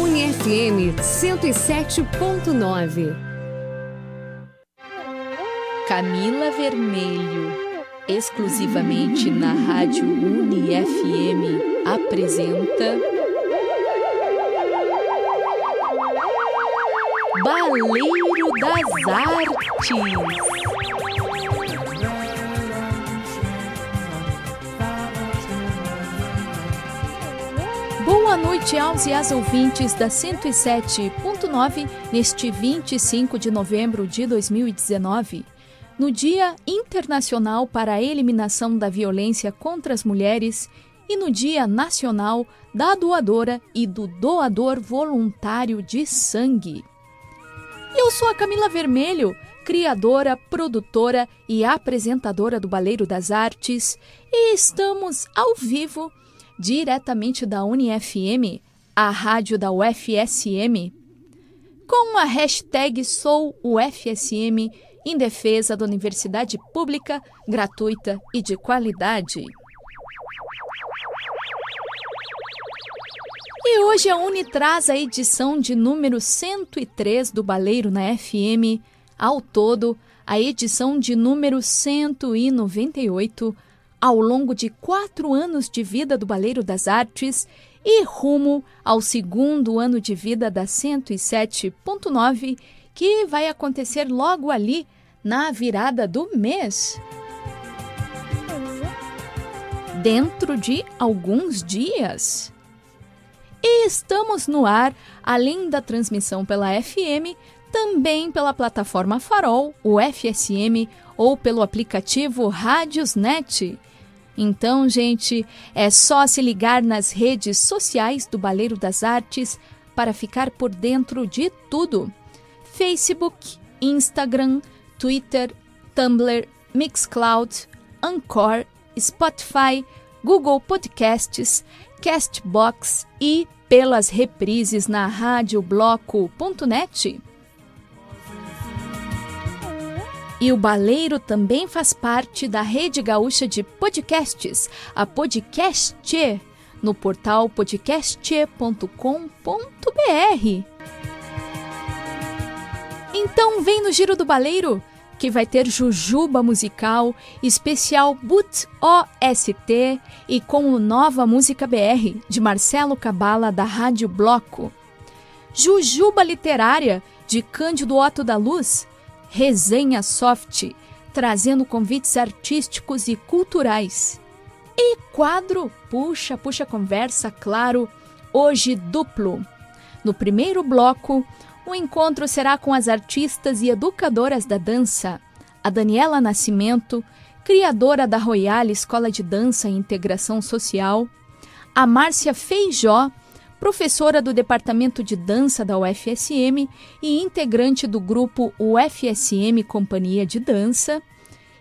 UniFM 107.9. Camila Vermelho, exclusivamente na Rádio UniFM, apresenta. Baleiro das Artes. Boa noite aos e às ouvintes da 107.9 neste 25 de novembro de 2019. No Dia Internacional para a Eliminação da Violência contra as Mulheres e no Dia Nacional da Doadora e do Doador Voluntário de Sangue. Eu sou a Camila Vermelho, criadora, produtora e apresentadora do Baleiro das Artes, e estamos ao vivo diretamente da UniFM, a rádio da UFSM, com a hashtag SouUFSM em defesa da universidade pública, gratuita e de qualidade. E hoje a Uni traz a edição de número 103 do Baleiro na FM, ao todo, a edição de número 198 ao longo de quatro anos de vida do Baleiro das Artes e rumo ao segundo ano de vida da 107.9, que vai acontecer logo ali na virada do mês. Dentro de alguns dias. E estamos no ar, além da transmissão pela FM, também pela plataforma Farol, o FSM ou pelo aplicativo Rádiosnet. Então, gente, é só se ligar nas redes sociais do Baleiro das Artes para ficar por dentro de tudo: Facebook, Instagram, Twitter, Tumblr, Mixcloud, Anchor, Spotify, Google Podcasts, Castbox e pelas reprises na radiobloco.net. E o Baleiro também faz parte da Rede Gaúcha de Podcasts, a Podcast, no portal podcast.com.br. Então vem no Giro do Baleiro, que vai ter Jujuba musical, especial Boot OST e com o Nova Música BR, de Marcelo Cabala, da Rádio Bloco. Jujuba Literária, de Cândido Otto da Luz, Resenha Soft, trazendo convites artísticos e culturais. E quadro Puxa, Puxa Conversa, claro, hoje duplo. No primeiro bloco, o encontro será com as artistas e educadoras da dança, a Daniela Nascimento, criadora da Royal Escola de Dança e Integração Social, a Márcia Feijó, professora do Departamento de Dança da UFSM e integrante do grupo UFSM Companhia de Dança,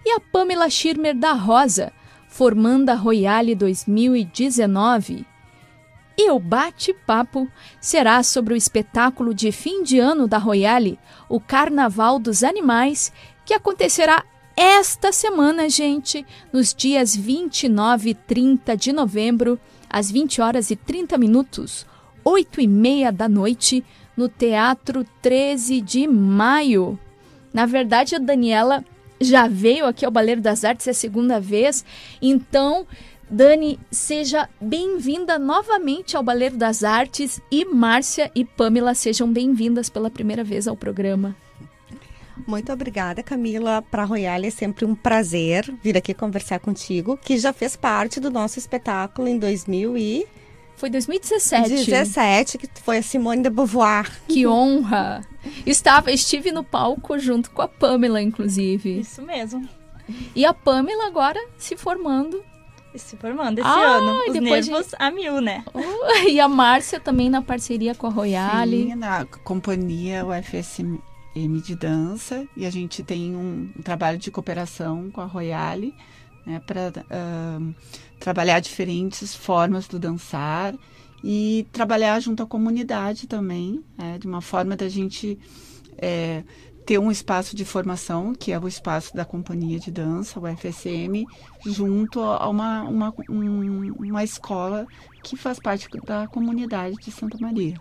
e a Pamela Schirmer da Rosa, formanda Royale 2019. E o bate-papo será sobre o espetáculo de fim de ano da Royale, o Carnaval dos Animais, que acontecerá esta semana, gente, nos dias 29 e 30 de novembro, às 20 horas e 30 minutos, 8 e meia da noite, no Teatro 13 de Maio. Na verdade, a Daniela já veio aqui ao Baleiro das Artes, é a segunda vez, então. Dani, seja bem-vinda novamente ao Baleiro das Artes e Márcia e Pamela sejam bem-vindas pela primeira vez ao programa. Muito obrigada, Camila. Para a Royale é sempre um prazer vir aqui conversar contigo, que já fez parte do nosso espetáculo em 2000 e foi 2017. 17, que foi a Simone de Beauvoir. Que honra! Estava, estive no palco junto com a Pamela, inclusive. Isso mesmo. E a Pamela agora se formando. Se formando esse ah, ano. Os depois nervos de... a mil, né? Uh, e a Márcia também na parceria com a Royale. Sim, na companhia UFSM de dança. E a gente tem um, um trabalho de cooperação com a Royale né, para uh, trabalhar diferentes formas do dançar e trabalhar junto à comunidade também, né, de uma forma da gente é, ter um espaço de formação, que é o espaço da companhia de dança, o FSM, junto a uma, uma, um, uma escola que faz parte da comunidade de Santa Maria.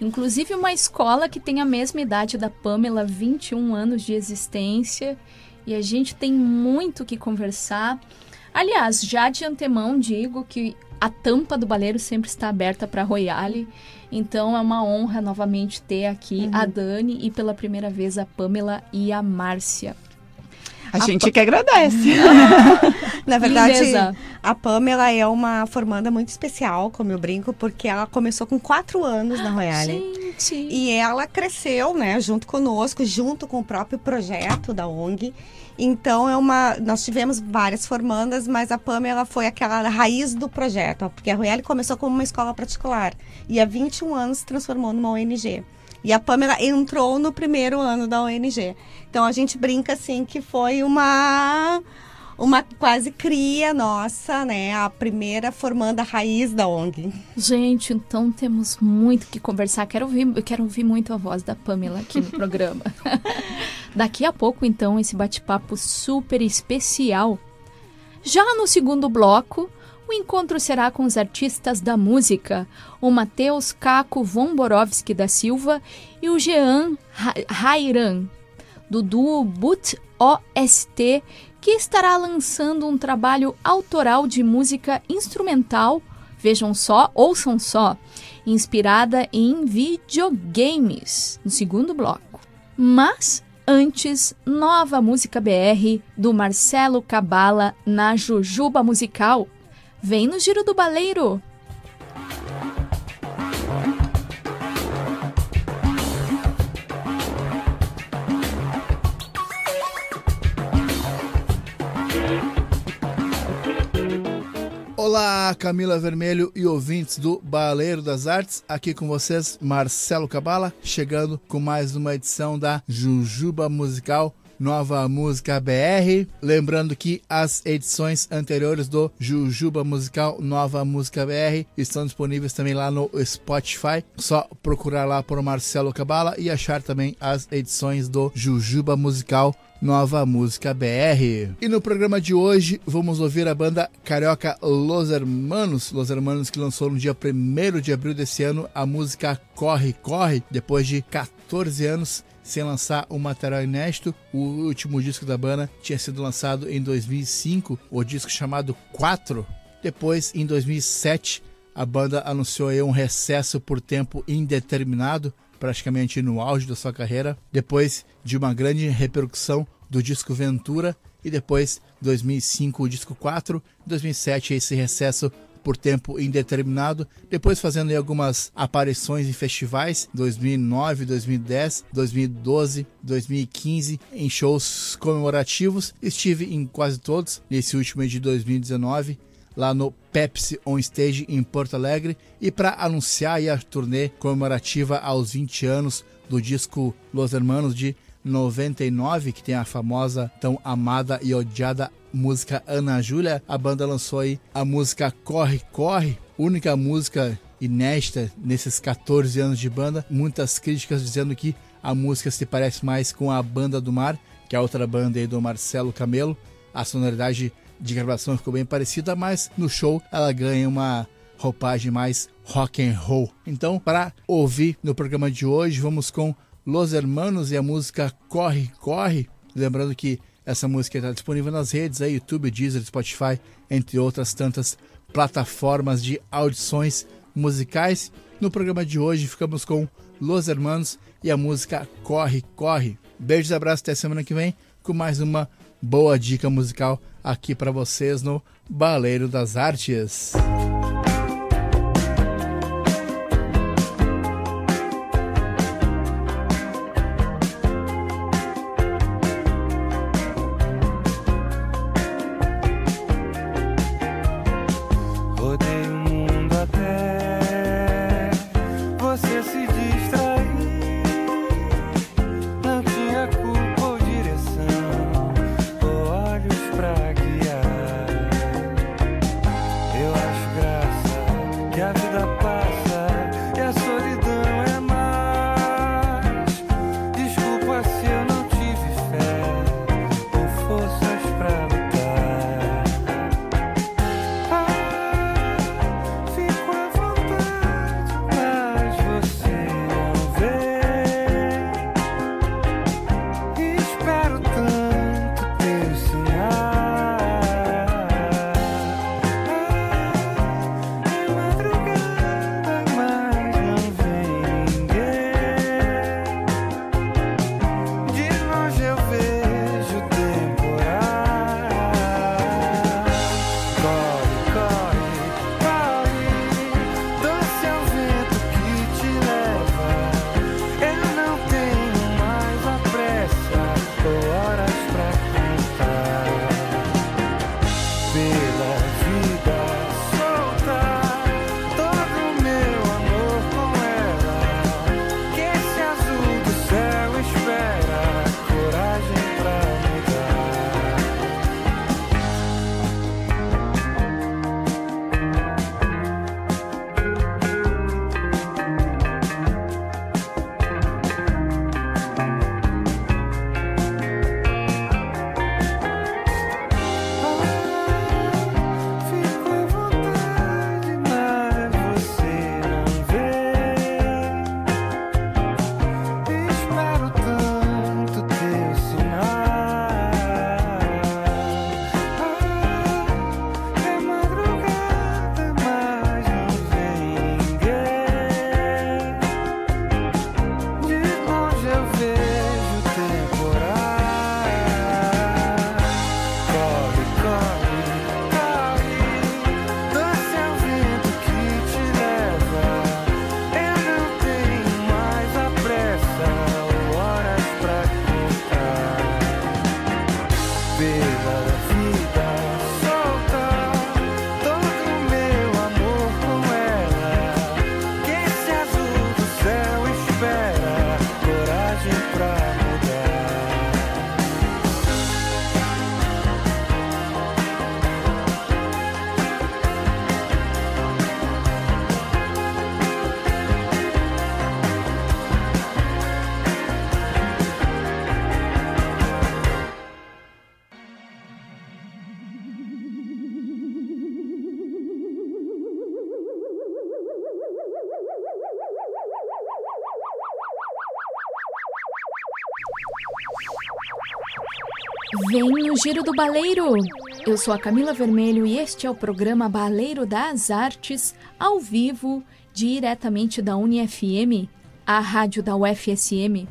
Inclusive uma escola que tem a mesma idade da Pamela, 21 anos de existência, e a gente tem muito que conversar. Aliás, já de antemão digo que a tampa do baleiro sempre está aberta para a Royale, então é uma honra novamente ter aqui uhum. a Dani e pela primeira vez a Pamela e a Márcia. A, a gente que agradece. Na verdade, Lindeza. a Pamela é uma formanda muito especial, como eu brinco, porque ela começou com quatro anos na Royale. Gente. E ela cresceu, né, junto conosco, junto com o próprio projeto da ONG. Então é uma, nós tivemos várias formandas, mas a Pamela foi aquela raiz do projeto, porque a Royale começou como uma escola particular e há 21 anos se transformou numa ONG. E a Pamela entrou no primeiro ano da ONG. Então a gente brinca assim que foi uma uma quase cria nossa, né? A primeira formanda raiz da ONG. Gente, então temos muito que conversar. Quero ouvir, eu quero ouvir muito a voz da Pamela aqui no programa. Daqui a pouco, então, esse bate-papo super especial. Já no segundo bloco, o encontro será com os artistas da música, o Matheus Caco Vomborovski da Silva e o Jean Rairan, do duo Boot OST, que estará lançando um trabalho autoral de música instrumental, vejam só, ouçam só, inspirada em videogames, no segundo bloco. Mas antes, nova música BR do Marcelo Cabala na Jujuba Musical. Vem no Giro do Baleiro! Olá, Camila Vermelho e ouvintes do Baleiro das Artes. Aqui com vocês, Marcelo Cabala, chegando com mais uma edição da Jujuba Musical Nova Música BR. Lembrando que as edições anteriores do Jujuba Musical Nova Música BR estão disponíveis também lá no Spotify. Só procurar lá por Marcelo Cabala e achar também as edições do Jujuba Musical Nova Música BR. E no programa de hoje vamos ouvir a banda carioca Los Hermanos, Los Hermanos que lançou no dia 1 de abril desse ano a música Corre Corre, depois de 14 anos sem lançar um material inédito. O último disco da banda tinha sido lançado em 2005, o disco chamado 4. Depois, em 2007, a banda anunciou um recesso por tempo indeterminado, praticamente no auge da sua carreira, depois de uma grande repercussão do disco Ventura e depois 2005 o disco 4, 2007 esse recesso por tempo indeterminado, depois fazendo algumas aparições em festivais 2009, 2010, 2012, 2015 em shows comemorativos. Estive em quase todos nesse último de 2019 lá no Pepsi On Stage em Porto Alegre e para anunciar a turnê comemorativa aos 20 anos do disco Los Hermanos de 99, que tem a famosa, tão amada e odiada música Ana Júlia, a banda lançou aí a música Corre Corre, única música inédita nesses 14 anos de banda. Muitas críticas dizendo que a música se parece mais com a Banda do Mar, que é outra banda aí do Marcelo Camelo. A sonoridade de gravação ficou bem parecida, mas no show ela ganha uma roupagem mais rock and roll. Então, para ouvir no programa de hoje, vamos com Los Hermanos e a música Corre Corre. Lembrando que essa música está disponível nas redes, aí, YouTube, Deezer, Spotify, entre outras tantas plataformas de audições musicais. No programa de hoje ficamos com Los Hermanos e a música Corre Corre. Beijos e abraços até semana que vem com mais uma boa dica musical aqui para vocês no Baleiro das Artes. Giro do Baleiro! Eu sou a Camila Vermelho e este é o programa Baleiro das Artes, ao vivo, diretamente da UniFM, a rádio da UFSM,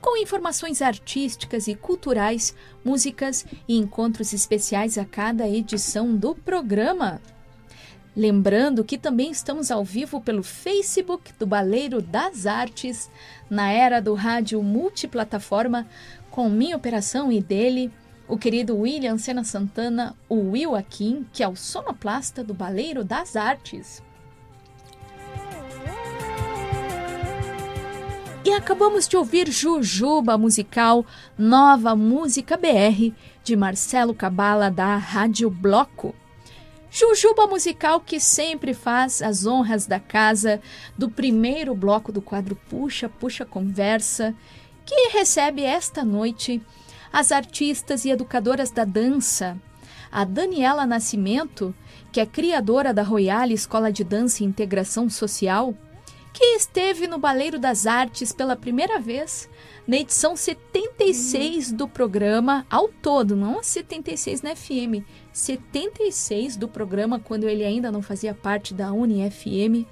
com informações artísticas e culturais, músicas e encontros especiais a cada edição do programa. Lembrando que também estamos ao vivo pelo Facebook do Baleiro das Artes, na era do rádio multiplataforma, com minha operação e dele, o querido William Sena Santana, o Will Akin, que é o sonoplasta do Baleiro das Artes. E acabamos de ouvir Jujuba Musical, nova música BR, de Marcelo Cabala, da Rádio Bloco. Jujuba musical que sempre faz as honras da casa do primeiro bloco do quadro Puxa, Puxa Conversa, que recebe esta noite as artistas e educadoras da dança, a Daniela Nascimento, que é criadora da Royal Escola de Dança e Integração Social, que esteve no Baleiro das Artes pela primeira vez na edição 76 do programa ao todo, não a 76 na FM, 76 do programa, quando ele ainda não fazia parte da UniFM,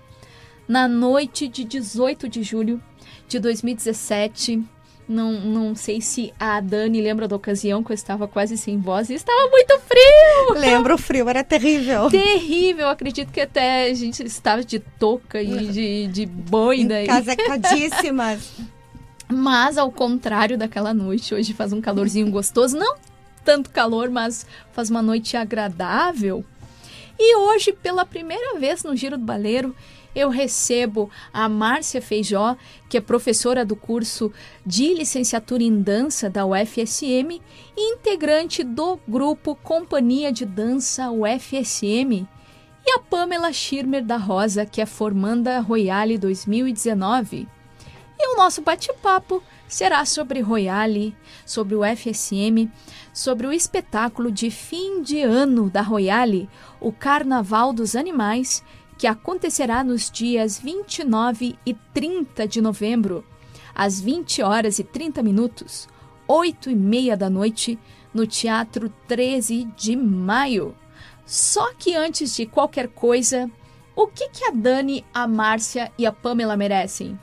na noite de 18 de julho de 2017. Não, não sei se a Dani lembra da ocasião que eu estava quase sem voz e estava muito frio. Lembro, o frio era terrível. Terrível, acredito que até a gente estava de touca e de, de boina. Casacadíssimas. Mas ao contrário daquela noite, hoje faz um calorzinho gostoso, não tanto calor, mas faz uma noite agradável. E hoje, pela primeira vez no Giro do Baleiro, eu recebo a Márcia Feijó, que é professora do curso de licenciatura em dança da UFSM e integrante do grupo Companhia de Dança UFSM, e a Pamela Schirmer da Rosa, que é formanda Royale 2019. E o nosso bate-papo será sobre Royale, sobre o FSM, sobre o espetáculo de fim de ano da Royale, o Carnaval dos Animais, que acontecerá nos dias 29 e 30 de novembro, às 20 horas e 30 minutos, 8 e meia da noite, no Teatro 13 de Maio. Só que antes de qualquer coisa, o que, que a Dani, a Márcia e a Pamela merecem?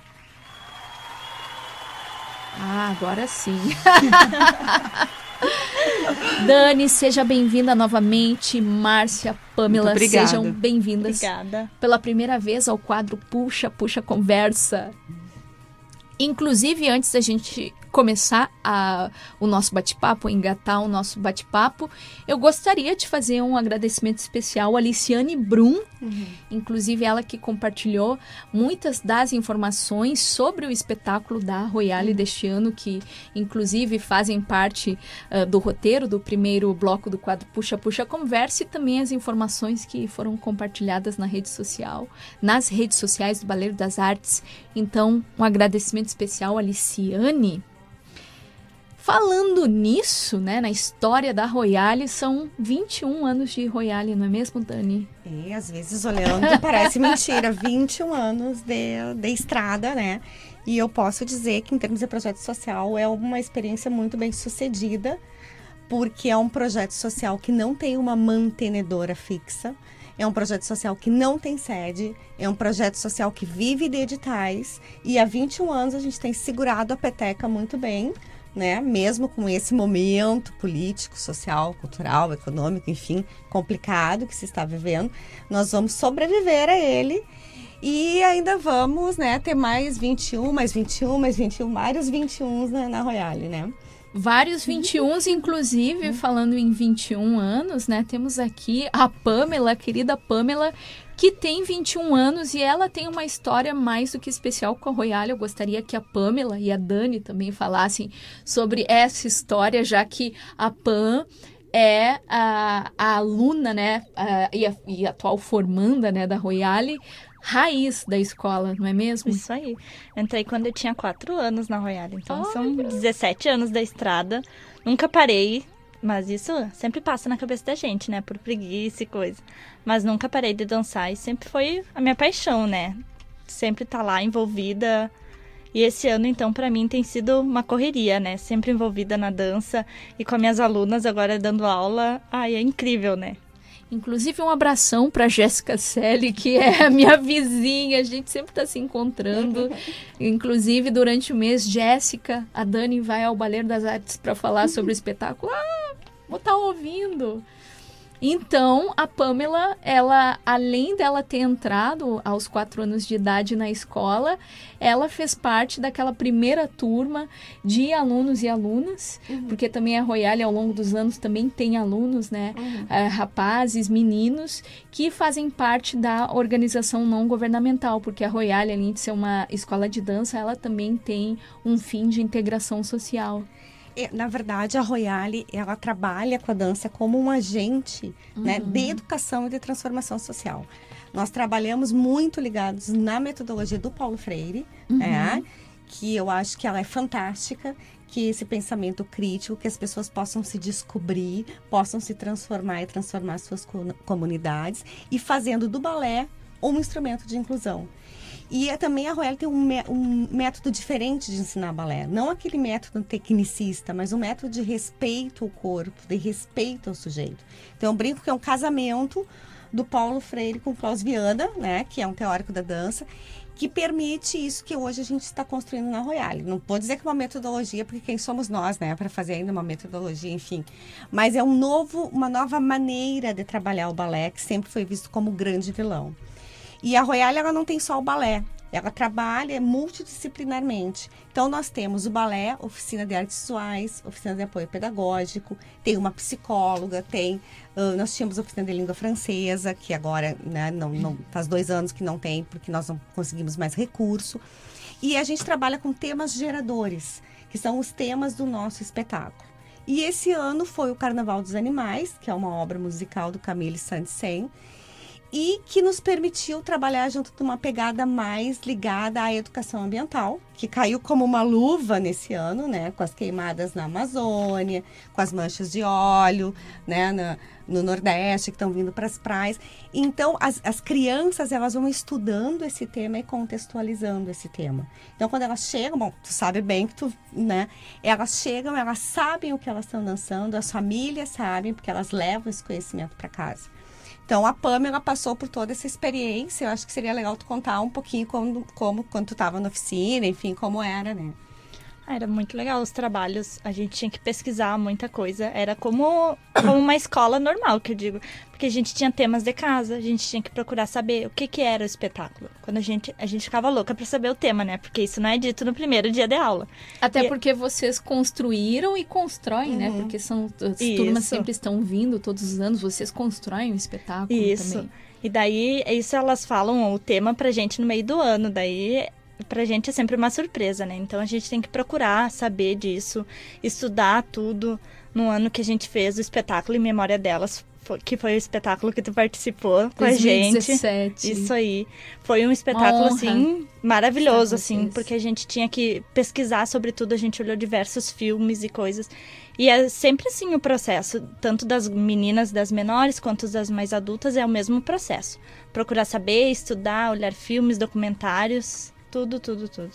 Ah, agora sim. Dani, seja bem-vinda novamente. Márcia, Pamela, sejam bem-vindas. Obrigada. Pela primeira vez ao quadro Puxa, Puxa Conversa. Inclusive, antes da gente começar a, o nosso bate-papo, engatar o nosso bate-papo, eu gostaria de fazer um agradecimento especial à Liciane Brum, uhum. inclusive ela que compartilhou muitas das informações sobre o espetáculo da Royale uhum. deste ano, que inclusive fazem parte uh, do roteiro do primeiro bloco do quadro Puxa Puxa Conversa e também as informações que foram compartilhadas na rede social, nas redes sociais do Baleiro das Artes. Então, um agradecimento especial à Liciane. Falando nisso, né, na história da Royale, são 21 anos de Royale, não é mesmo, Dani? É, às vezes olhando parece mentira, 21 anos de, de estrada, né? E eu posso dizer que, em termos de projeto social, é uma experiência muito bem sucedida, porque é um projeto social que não tem uma mantenedora fixa, é um projeto social que não tem sede, é um projeto social que vive de editais, e há 21 anos a gente tem segurado a peteca muito bem né? Mesmo com esse momento político, social, cultural, econômico, enfim, complicado que se está vivendo, nós vamos sobreviver a ele e ainda vamos, né, ter mais 21, mais 21, mais 21, vários 21 na, na Royale, né? Vários 21, inclusive, falando em 21 anos, né? Temos aqui a Pamela, a querida Pamela, que tem 21 anos e ela tem uma história mais do que especial com a Royale. Eu gostaria que a Pamela e a Dani também falassem sobre essa história, já que a Pam é a, a aluna, né, a, e, a, e atual formanda, né, da Royale, raiz da escola, não é mesmo? Isso aí. Entrei quando eu tinha 4 anos na Royale, então Olha. são 17 anos da estrada. Nunca parei, mas isso sempre passa na cabeça da gente, né? Por preguiça e coisa. Mas nunca parei de dançar e sempre foi a minha paixão, né? Sempre tá lá envolvida. E esse ano, então, para mim tem sido uma correria, né? Sempre envolvida na dança e com as minhas alunas agora dando aula. Ai, é incrível, né? Inclusive, um abração para Jéssica Selle, que é a minha vizinha. A gente sempre está se encontrando. Inclusive, durante o mês, Jéssica, a Dani vai ao Baleiro das Artes para falar sobre o espetáculo. Ah, vou estar tá ouvindo. Então, a Pamela, ela, além dela ter entrado aos quatro anos de idade na escola, ela fez parte daquela primeira turma de alunos e alunas, uhum. porque também a Royale, ao longo dos anos, também tem alunos, né? Uhum. É, rapazes, meninos, que fazem parte da organização não governamental, porque a Royale, além de ser uma escola de dança, ela também tem um fim de integração social. É, na verdade, a Royale, ela trabalha com a dança como um agente uhum. né, de educação e de transformação social. Nós trabalhamos muito ligados na metodologia do Paulo Freire, uhum. é, que eu acho que ela é fantástica, que esse pensamento crítico, que as pessoas possam se descobrir, possam se transformar e transformar suas comunidades, e fazendo do balé um instrumento de inclusão. E é, também a Royal tem um, um, método diferente de ensinar balé. Não aquele método tecnicista, mas um método de respeito ao corpo, de respeito ao sujeito. Então, eu brinco que é um casamento do Paulo Freire com Klaus Viana, né, que é um teórico da dança, que permite isso que hoje a gente está construindo na Royale. Não vou dizer que é uma metodologia, porque quem somos nós, né, para fazer ainda uma metodologia, enfim. Mas é um novo, uma nova maneira de trabalhar o balé, que sempre foi visto como grande vilão. E a Royale, ela não tem só o balé. Ela trabalha multidisciplinarmente. Então, nós temos o balé, oficina de artes visuais, oficina de apoio pedagógico, tem uma psicóloga, tem. Uh, nós tínhamos oficina de língua francesa, que agora né, não, não, faz dois anos que não tem, porque nós não conseguimos mais recurso. E a gente trabalha com temas geradores, que são os temas do nosso espetáculo. E esse ano foi o Carnaval dos Animais, que é uma obra musical do Camille Saint-Saëns, e que nos permitiu trabalhar junto de uma pegada mais ligada à educação ambiental, que caiu como uma luva nesse ano, né, com as queimadas na Amazônia, com as manchas de óleo, né, no Nordeste que estão vindo para as praias. Então, as, as crianças elas vão estudando esse tema e contextualizando esse tema. Então, quando elas chegam, bom, tu sabe bem que tu, né, elas chegam, elas sabem o que elas estão dançando, as famílias sabem porque elas levam esse conhecimento para casa. Então a Pamela passou por toda essa experiência. Eu acho que seria legal tu contar um pouquinho como, como quando tu estava na oficina, enfim, como era, né? Era muito legal os trabalhos. A gente tinha que pesquisar muita coisa. Era como, como uma escola normal, que eu digo. Porque a gente tinha temas de casa, a gente tinha que procurar saber o que, que era o espetáculo. Quando a gente, a gente ficava louca para saber o tema, né? Porque isso não é dito no primeiro dia de aula. Até e... porque vocês né? né? construíram e constroem, uhum. né? Porque são, as isso. turmas sempre estão vindo todos os anos, vocês constroem o espetáculo isso. também. E daí, isso elas falam o tema pra gente no meio do ano. Daí pra gente é sempre uma surpresa, né? Então a gente tem que procurar saber disso, estudar tudo. No ano que a gente fez o espetáculo em memória delas, que foi o espetáculo que tu participou com 2017. a gente. Isso aí. Foi um espetáculo, assim, maravilhoso, assim, porque a gente tinha que pesquisar sobre tudo, a gente olhou diversos filmes e coisas. E é sempre assim o processo, tanto das meninas, das menores, quanto das mais adultas, é o mesmo processo. Procurar saber, estudar, olhar filmes, documentários tudo, tudo, tudo.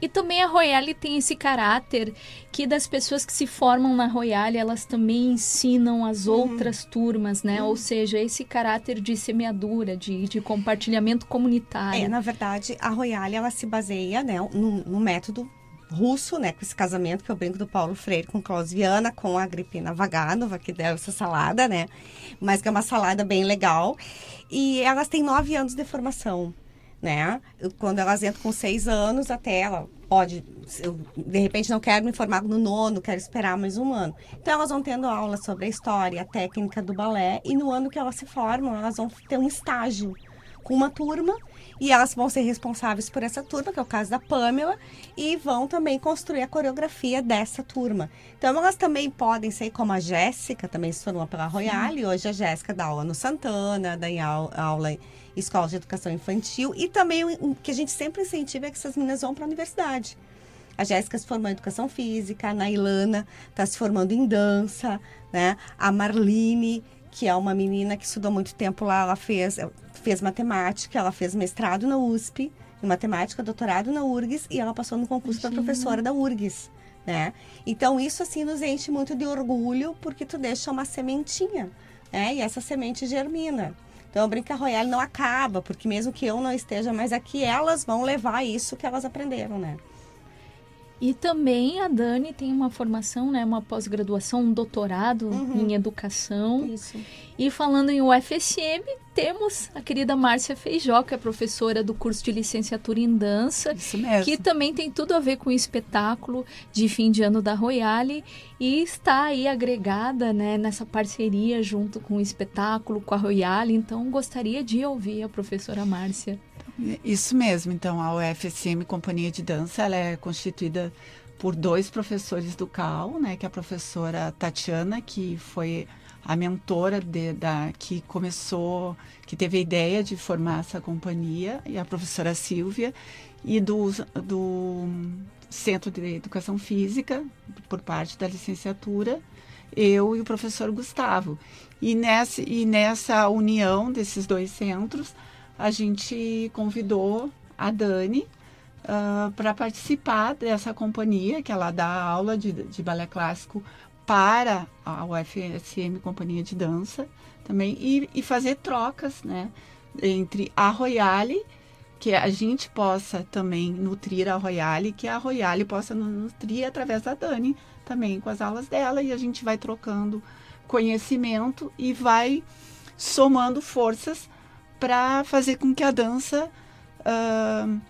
E também a Royale tem esse caráter que das pessoas que se formam na Royale, elas também ensinam as uhum. outras turmas, né? Uhum. Ou seja, esse caráter de semeadura, de, de compartilhamento comunitário. É, na verdade, a Royale, ela se baseia né, no, no método russo, né, com esse casamento que eu brinco do Paulo Freire com Klaus Viana, com a Agripina Vaganova, que deu essa salada, né, mas que é uma salada bem legal. E elas têm nove anos de formação né? Quando elas entram com seis anos, até ela pode, eu, de repente não quero me formar no nono, quero esperar mais um ano. Então elas vão tendo aula sobre a história, a técnica do balé e no ano que elas se formam, elas vão ter um estágio com uma turma e elas vão ser responsáveis por essa turma, que é o caso da Pamela, e vão também construir a coreografia dessa turma. Então elas também podem ser como a Jéssica, também se formou pela Royale, hoje a Jéssica dá aula no Santana, dá aula escolas de educação infantil e também o que a gente sempre incentiva é que essas meninas vão para a universidade. A Jéssica se formou em educação física, a Nailana está se formando em dança, né? A Marline, que é uma menina que estudou muito tempo lá, ela fez, fez matemática, ela fez mestrado na USP, em matemática, doutorado na URGS e ela passou no concurso para professora da URGS. Né? Então isso assim nos enche muito de orgulho porque tu deixa uma sementinha, né? E essa semente germina. Então a Brinca Royal não acaba, porque mesmo que eu não esteja mais aqui, elas vão levar isso que elas aprenderam, né? E também a Dani tem uma formação, né, uma pós-graduação, um doutorado uhum. em educação. Isso. E falando em UFSM, temos a querida Márcia Feijó, que é professora do curso de licenciatura em dança. Isso mesmo. Que também tem tudo a ver com o espetáculo de fim de ano da Royale e está aí agregada, né, nessa parceria junto com o espetáculo, com a Royale. Então, gostaria de ouvir a professora Márcia. Isso mesmo. Então, a UFSM Companhia de Dança, ela é constituída por dois professores do CAL, né, que é a professora Tatiana, que foi a mentora de, da que começou, que teve a ideia de formar essa companhia, e a professora Silvia, e do, do Centro de Educação Física, por parte da licenciatura, eu e o professor Gustavo. E nessa, e nessa união desses dois centros, a gente convidou a Dani uh, ah, para participar dessa companhia, que ela dá aula de, de balé clássico para a UFSM Companhia de Dança também, e, e fazer trocas né, entre a Royale, que a gente possa também nutrir a Royale, que a Royale possa nutrir através da Dani também com as aulas dela, e a gente vai trocando conhecimento e vai somando forças para fazer com que a dança uh,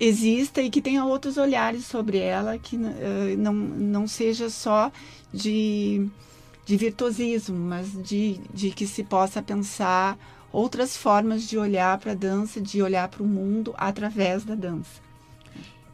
exista e que tenha outros olhares sobre ela, que uh, não, não seja só de, de virtuosismo, mas de, de que se possa pensar outras formas de olhar para a dança, de olhar para o mundo através da dança.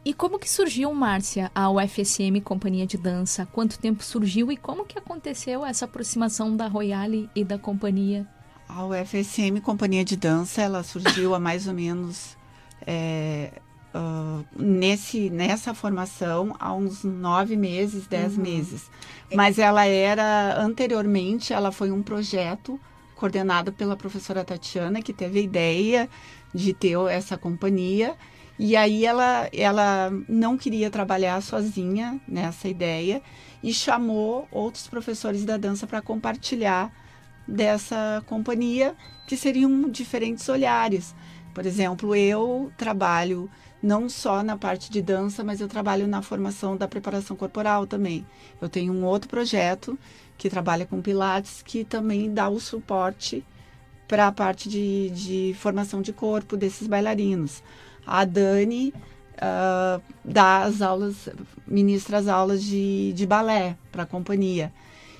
E como que surgiu, Márcia, a UFSM Companhia de Dança? Quanto tempo surgiu e como que aconteceu essa aproximação da Royale e da companhia? A UFSM Companhia de Dança, ela surgiu há mais ou menos é, uh, nesse, nessa formação há uns nove meses, dez uhum. meses. Mas ela era, anteriormente, ela foi um projeto coordenado pela professora Tatiana, que teve a ideia de ter essa companhia. E aí ela, ela não queria trabalhar sozinha nessa ideia e chamou outros professores da dança para compartilhar dessa companhia, que seriam diferentes olhares. Por exemplo, eu trabalho não só na parte de dança, mas eu trabalho na formação da preparação corporal também. Eu tenho um outro projeto que trabalha com Pilates, que também dá o suporte para a parte de, de, formação de corpo desses bailarinos. A Dani uh, dá as aulas, ministra as aulas de, de balé para a companhia.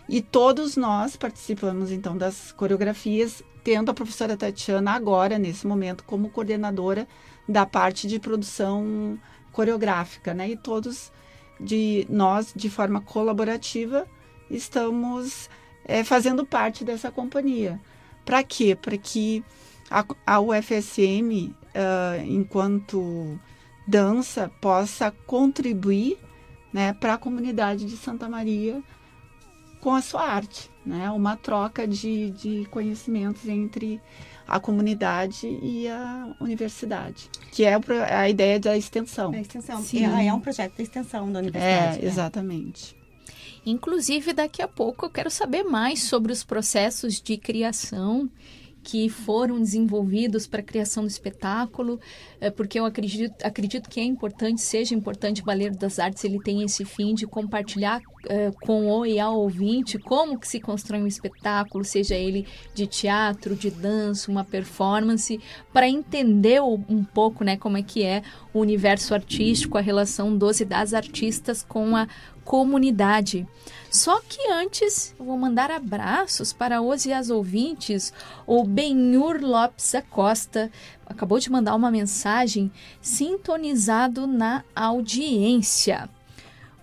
E todos nós participamos então das coreografias, tendo a professora Tatiana agora, nesse momento, como coordenadora da parte de produção coreográfica, né? E todos de nós, de forma colaborativa, estamos é, fazendo parte dessa companhia. Para quê? Para que a, a UFSM, uh, ah, enquanto dança, possa contribuir né, para a comunidade de Santa Maria com a sua arte, né? Uma troca de, de conhecimentos entre a comunidade e a universidade, que é a ideia da extensão. A extensão. Sim. É, é um projeto de extensão da universidade. É, né? exatamente. Inclusive, daqui a pouco eu quero saber mais sobre os processos de criação que foram desenvolvidos para a criação do espetáculo, é, porque eu acredito, acredito que é importante, seja importante o Baleiro das Artes, ele tem esse fim de compartilhar é, com o e ao ouvinte como que se constrói um espetáculo, seja ele de teatro, de dança, uma performance, para entender um pouco né, como é que é o universo artístico, a relação dos e das artistas com a comunidade. Só que antes, vou mandar abraços para os e as ouvintes. O Benhur Lopes Acosta acabou de mandar uma mensagem sintonizado na audiência.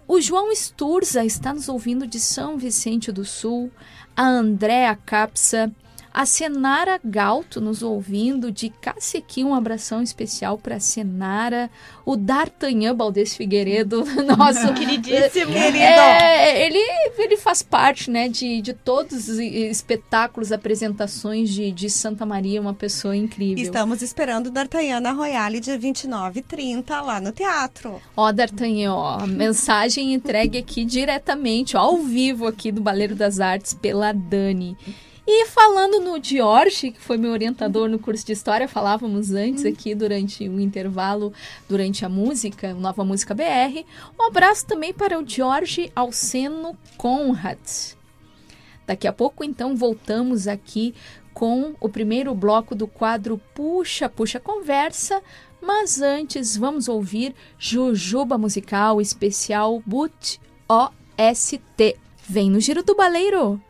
O João Sturza está nos ouvindo de São Vicente do Sul, a Andréa Capsa, A Senara Galto nos ouvindo, de Cacequi, um abração especial para Senara. O D'Artagnan Baldes Figueiredo, nosso queridíssimo. É, ele, ele faz parte né, de, de todos os espetáculos, apresentações de, de Santa Maria, uma pessoa incrível. Estamos esperando o D'Artagnan na Royale dia 29 e 30 lá no teatro. Ó, D'Artagnan, ó, mensagem entregue aqui diretamente, ó, ao vivo aqui do Baleiro das Artes pela Dani. E falando no George, que foi meu orientador no curso de História, falávamos antes aqui durante o um intervalo, durante a música, Nova Música BR. Um abraço também para o George Alceno Conrad. Daqui a pouco, então, voltamos aqui com o primeiro bloco do quadro Puxa, Puxa Conversa. Mas antes, vamos ouvir Jujuba Musical Especial Boot OST. Vem no Giro do Baleiro!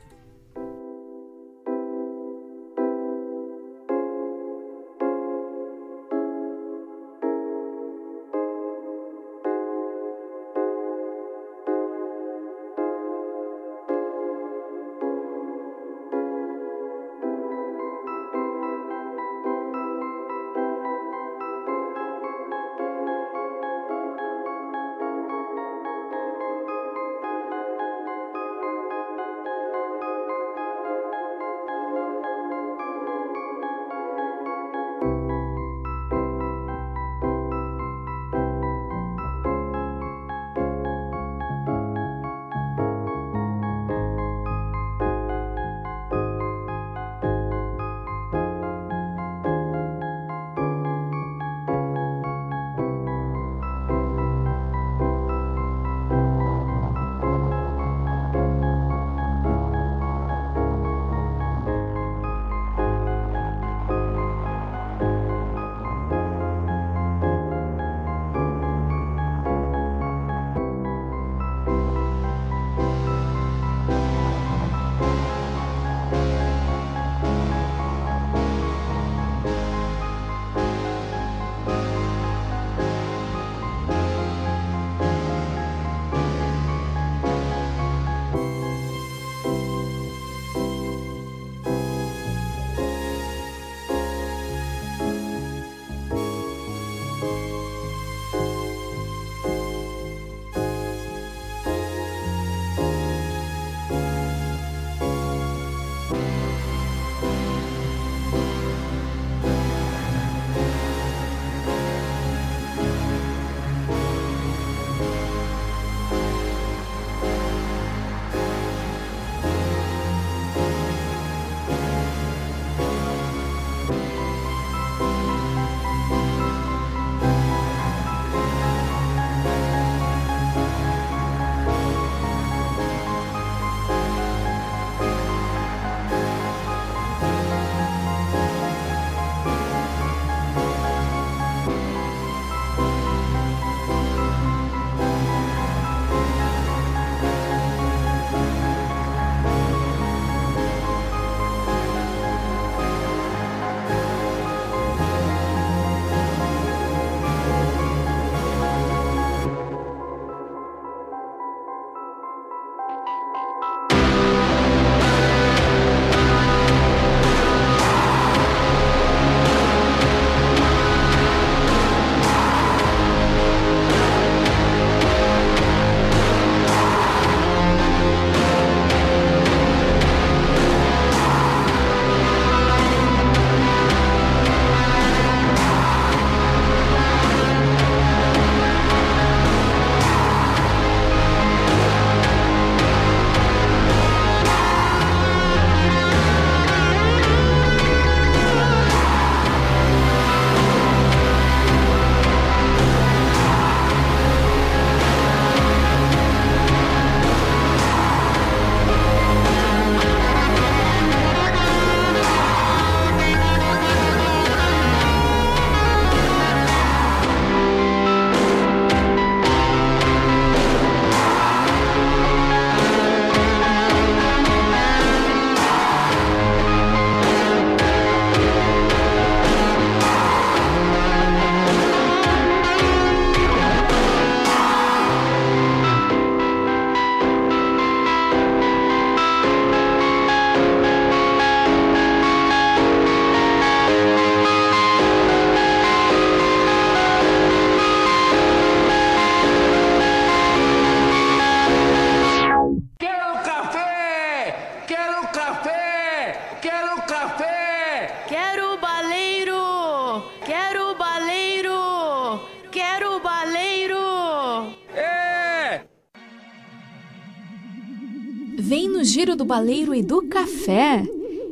Baleiro e do Café.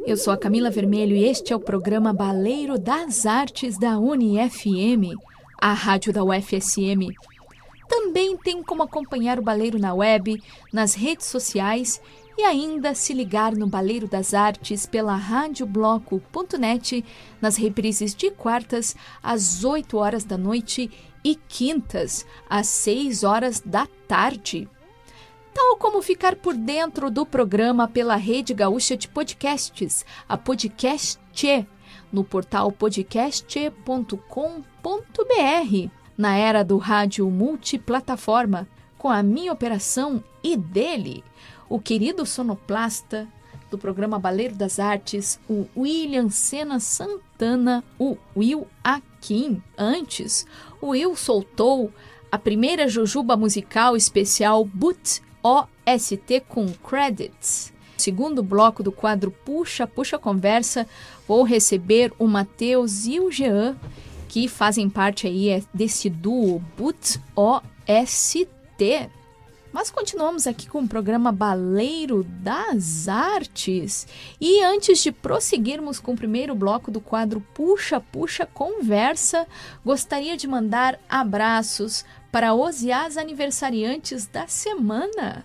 Eu sou a Camila Vermelho e este é o programa Baleiro das Artes da UniFM, a rádio da UFSM. Também tem como acompanhar o Baleiro na web, nas redes sociais e ainda se ligar no Baleiro das Artes pela radiobloco.net nas reprises de quartas às 8 horas da noite e quintas às 6 horas da tarde. Tal como ficar por dentro do programa pela Rede Gaúcha de Podcasts, a Podcast, no portal podcast.com.br. Na era do rádio multiplataforma, com a minha operação e dele, o querido sonoplasta do programa Baleiro das Artes, o William Sena Santana, o Will Akin. Antes, o Will soltou a primeira jujuba musical especial Boot OST com credits. Segundo bloco do quadro Puxa Puxa Conversa, vou receber o Matheus e o Jean, que fazem parte aí é, desse duo Boot OST. Mas continuamos aqui com o programa Baleiro das Artes. E antes de prosseguirmos com o primeiro bloco do quadro Puxa Puxa Conversa, gostaria de mandar abraços para os e as aniversariantes da semana.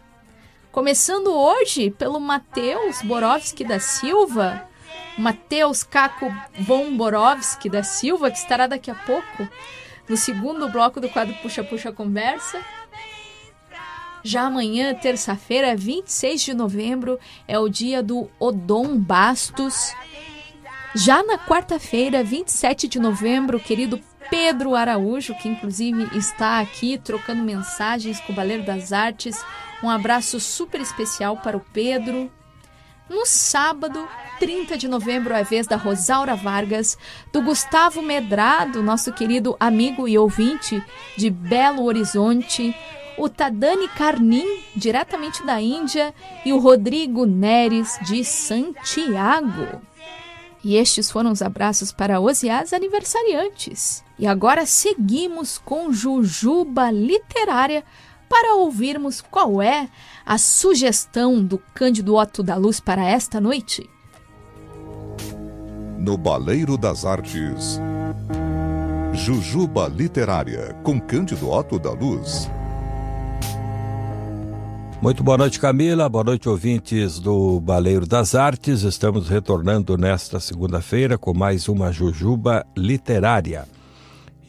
Começando hoje pelo Matheus Borowski da Silva, Matheus Caco Von Borowski da Silva, que estará daqui a pouco no segundo bloco do quadro Puxa Puxa Conversa. Já amanhã, terça-feira, 26 de novembro, é o dia do Odon Bastos. Já na quarta-feira, 27 de novembro, querido Pedro Araújo, que inclusive está aqui trocando mensagens com o Baleiro das Artes. Um abraço super especial para o Pedro. No sábado, 30 de novembro, é vez da Rosaura Vargas, do Gustavo Medrado, nosso querido amigo e ouvinte de Belo Horizonte, o Tadani Carnim, diretamente da Índia, e o Rodrigo Neres, de Santiago. E estes foram os abraços para os e as aniversariantes. E agora seguimos com Jujuba Literária para ouvirmos qual é a sugestão do Cândido Otto da Luz para esta noite. No Baleiro das Artes, Jujuba Literária com Cândido Otto da Luz. Muito boa noite, Camila. Boa noite, ouvintes do Baleiro das Artes. Estamos retornando nesta segunda-feira com mais uma Jujuba Literária.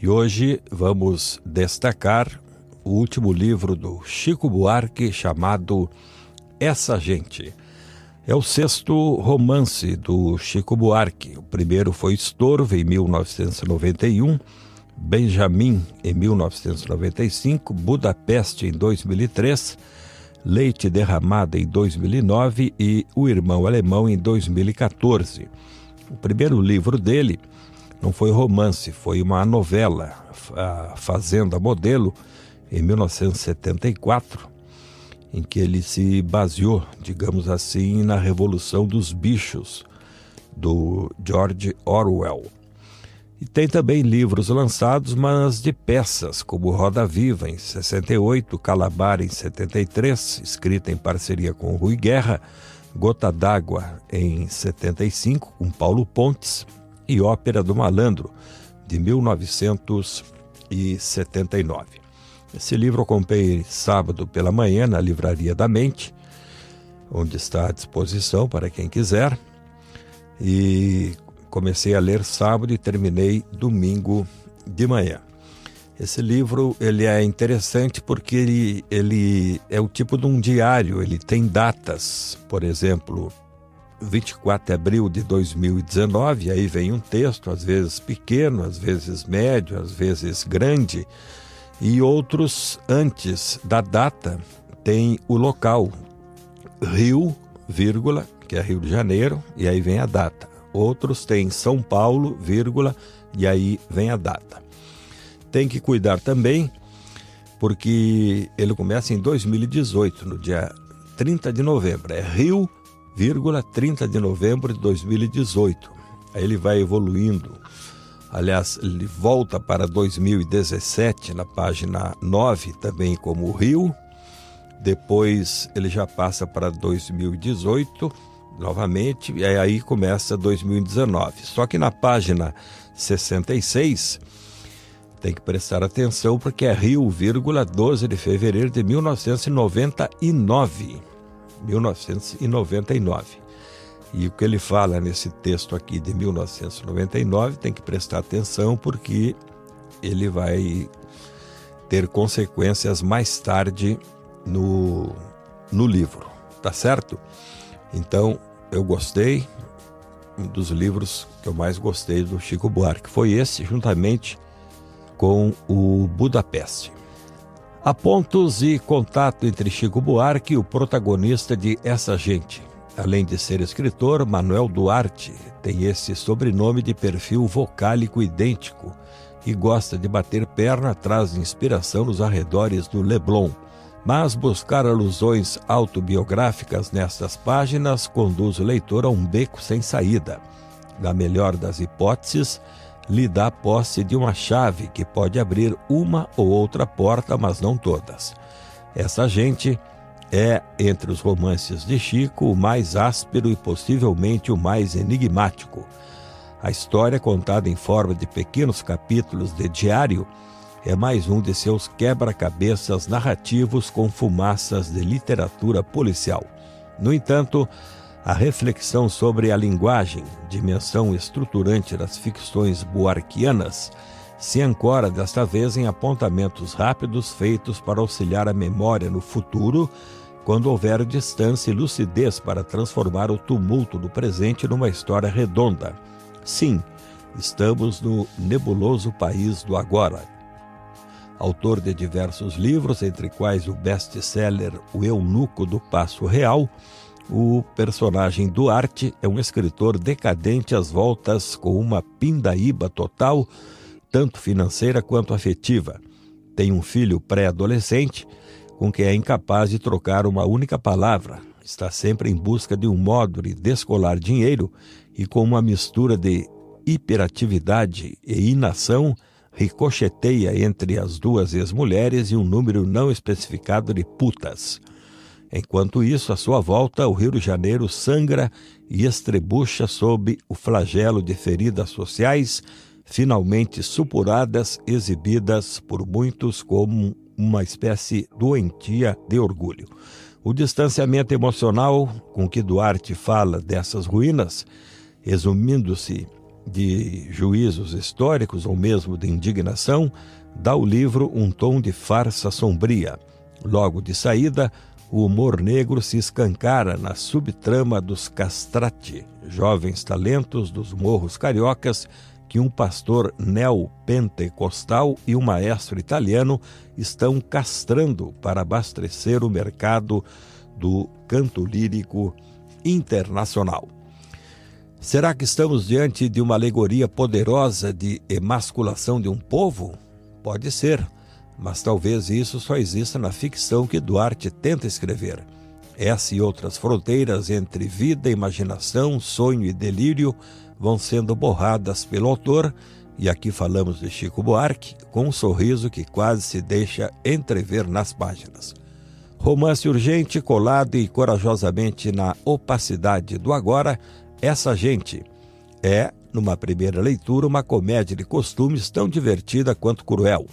E hoje vamos destacar o último livro do Chico Buarque chamado Essa Gente. É o sexto romance do Chico Buarque. O primeiro foi Estorvo, em 1991, Benjamin, em 1995, Budapeste, em 2003 Leite Derramada em 2009 e O Irmão Alemão em 2014. O primeiro livro dele não foi romance, foi uma novela, a Fazenda Modelo, em 1974, em que ele se baseou, digamos assim, na Revolução dos Bichos, do George Orwell. E tem também livros lançados, mas de peças, como Roda Viva, em 68, Calabar, em 73, escrita em parceria com Rui Guerra, Gota d'Água, em 75, com Paulo Pontes, e Ópera do Malandro, de 1979. Esse livro eu comprei sábado pela manhã na Livraria da Mente, onde está à disposição para quem quiser. E comecei a ler sábado e terminei domingo de manhã. Esse livro ele é interessante porque ele, ele é o tipo de um diário, ele tem datas, por exemplo, 24 de abril de 2019, aí vem um texto, às vezes pequeno, às vezes médio, às vezes grande, e outros antes da data tem o local, Rio, vírgula, que é Rio de Janeiro, e aí vem a data outros têm São Paulo, vírgula, e aí vem a data. Tem que cuidar também, porque ele começa em 2018, no dia 30 de novembro. É Rio, vírgula, 30 de novembro de 2018. Aí ele vai evoluindo. Aliás, ele volta para 2017 na página 9, também como Rio, depois ele já passa para 2018 novamente, e aí começa 2019. Só que na página 66 tem que prestar atenção porque é Rio, 12 de fevereiro de 1999. 1999. E o que ele fala nesse texto aqui de 1999 tem que prestar atenção porque ele vai ter consequências mais tarde no, no livro, tá certo? Então, eu gostei, um dos livros que eu mais gostei do Chico Buarque foi esse, juntamente com o Budapeste. Há pontos e contato entre Chico Buarque e o protagonista de Essa Gente. Além de ser escritor, Manuel Duarte tem esse sobrenome de perfil vocálico idêntico e gosta de bater perna atrás de inspiração nos arredores do Leblon. Mas buscar alusões autobiográficas nestas páginas conduz o leitor a um beco sem saída. Na melhor das hipóteses, lhe dá posse de uma chave que pode abrir uma ou outra porta, mas não todas. Essa gente é, entre os romances de Chico, o mais áspero e possivelmente o mais enigmático. A história, contada em forma de pequenos capítulos de diário, é mais um de seus quebra-cabeças narrativos com fumaças de literatura policial. No entanto, a reflexão sobre a linguagem, dimensão estruturante das ficções buarquianas, se ancora desta vez em apontamentos rápidos feitos para auxiliar a memória no futuro, quando houver distância e lucidez para transformar o tumulto do presente numa história redonda. Sim, estamos no nebuloso país do agora. Autor de diversos livros, entre quais o best-seller O Eunuco do Passo Real, o personagem Duarte é um escritor decadente às voltas com uma pindaíba total, tanto financeira quanto afetiva. Tem um filho pré-adolescente com quem é incapaz de trocar uma única palavra. Está sempre em busca de um modo de descolar dinheiro e com uma mistura de hiperatividade e inação ricocheteia entre as duas ex-mulheres e um número não especificado de putas. Enquanto isso, à sua volta, o Rio de Janeiro sangra e estrebucha sob o flagelo de feridas sociais, finalmente supuradas, exibidas por muitos como uma espécie doentia de orgulho. O distanciamento emocional com que Duarte fala dessas ruínas, exumindo-se de juízos históricos ou mesmo de indignação, dá ao livro um tom de farsa sombria. Logo de saída, o humor negro se escancara na subtrama dos castrati, jovens talentos dos morros cariocas que um pastor neopentecostal e um maestro italiano estão castrando para abastecer o mercado do canto lírico internacional. Será que estamos diante de uma alegoria poderosa de emasculação de um povo? Pode ser mas talvez isso só exista na ficção que Duarte tenta escrever. Essa e outras fronteiras entre vida, imaginação, sonho e delírio vão sendo borradas pelo autor, e aqui falamos de Chico Buarque, com um sorriso que quase se deixa entrever nas páginas. Romance urgente, colado e corajosamente na opacidade do agora, essa gente é, numa primeira leitura, uma comédia de costumes tão divertida quanto cruel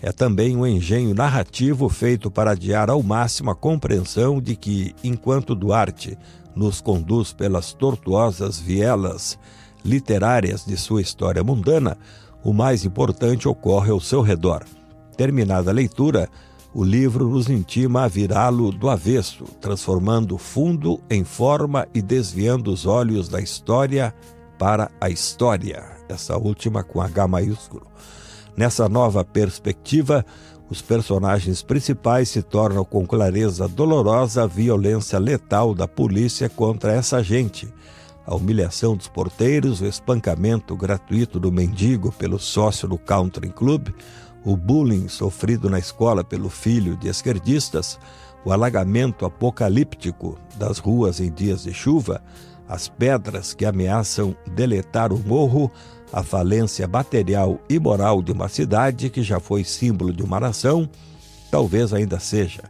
é também um engenho narrativo feito para adiar ao máximo a compreensão de que, enquanto Duarte nos conduz pelas tortuosas vielas literárias de sua história mundana, o mais importante ocorre ao seu redor. Terminada a leitura, o livro nos intima a virá-lo do avesso, transformando fundo em forma e desviando os olhos da história para a história. Essa última com H maiúsculo. Nessa nova perspectiva, os personagens principais se tornam com clareza dolorosa a violência letal da polícia contra essa gente, a humilhação dos porteiros, o espancamento gratuito do mendigo pelo sócio do country club, o bullying sofrido na escola pelo filho de esquerdistas, o alagamento apocalíptico das ruas em dias de chuva, as pedras que ameaçam deletar o morro, a falência material e moral de uma cidade que já foi símbolo de uma nação, talvez ainda seja.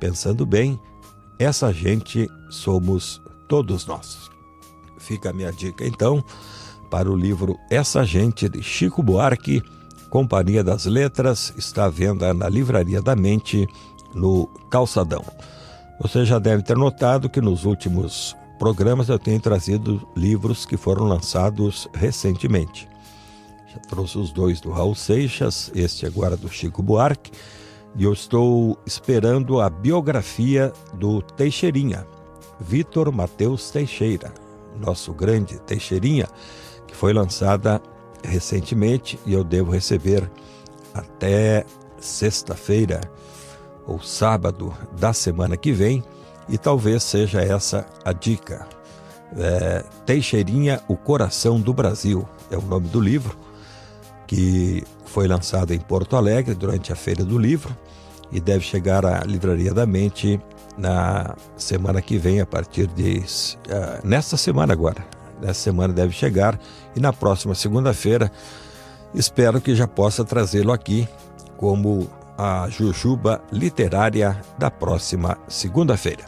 pensando bem, essa gente somos todos nós. Fica a minha dica então para o livro Essa Gente de Chico Buarque, Companhia das Letras, está à venda na Livraria da Mente, no Calçadão. Você já deve ter notado que nos últimos programas eu tenho trazido livros que foram lançados recentemente. Já trouxe os dois do Raul Seixas, este agora do Chico Buarque, e eu estou esperando a biografia do Teixeirinha, Vitor Mateus Teixeira, nosso grande Teixeirinha, que foi lançada recentemente e eu devo receber até sexta-feira ou sábado da semana que vem e talvez seja essa a dica. É, Teixeirinha, o Coração do Brasil é o nome do livro que foi lançado em Porto Alegre durante a Feira do Livro e deve chegar à Livraria da Mente na semana que vem, a partir de. Uh, nesta semana agora. Nesta semana deve chegar e na próxima segunda-feira espero que já possa trazê-lo aqui como a Jujuba Literária da próxima segunda-feira.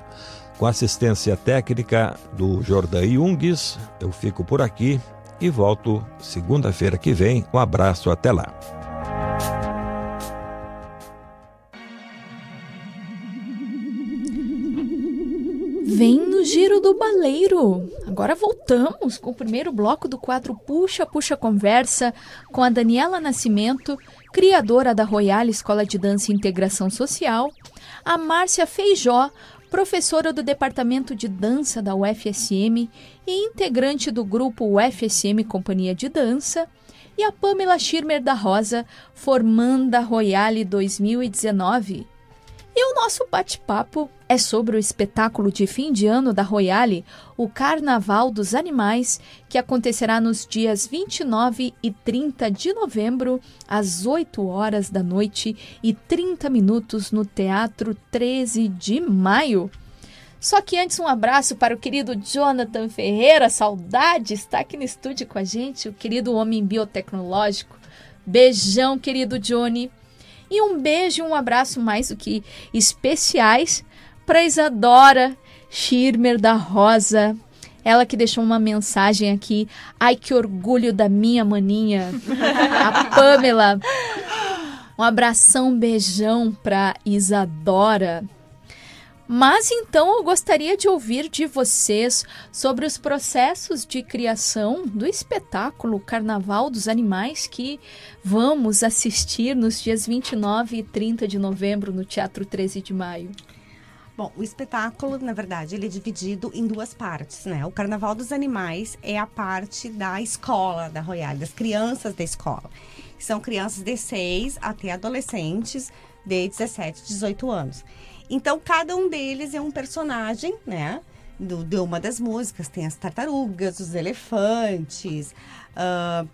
Com assistência técnica do Jordan Jungues, eu fico por aqui e volto segunda-feira que vem. Um abraço, até lá. Vem no Giro do Baleiro. Agora voltamos com o primeiro bloco do quadro Puxa, Puxa Conversa com a Daniela Nascimento, criadora da Royal Escola de Dança e Integração Social, a Márcia Feijó, professora do Departamento de Dança da UFSM e integrante do grupo UFSM Companhia de Dança, e a Pamela Schirmer da Rosa, formanda Royale 2019. E o nosso bate-papo é sobre o espetáculo de fim de ano da Royale, o Carnaval dos Animais, que acontecerá nos dias 29 e 30 de novembro, às 8 horas da noite e 30 minutos no Teatro 13 de Maio. Só que antes, um abraço para o querido Jonathan Ferreira, saudade, está aqui no estúdio com a gente, o querido homem biotecnológico. Beijão, querido Johnny. E um beijo e um abraço mais do que especiais para Isadora Schirmer da Rosa. Ela que deixou uma mensagem aqui. Ai, que orgulho da minha maninha. A Pamela. Um abração, um beijão para Isadora. Mas então eu gostaria de ouvir de vocês sobre os processos de criação do espetáculo Carnaval dos Animais que vamos assistir nos dias 29 e 30 de novembro no Teatro 13 de Maio. Bom, o espetáculo, na verdade, ele é dividido em duas partes, né? O Carnaval dos Animais é a parte da escola da Royal, das crianças da escola. São crianças de 6 até adolescentes de 17, 18 anos. Então, cada um deles é um personagem, né? Do, de uma das músicas. Tem as tartarugas, os elefantes, uh,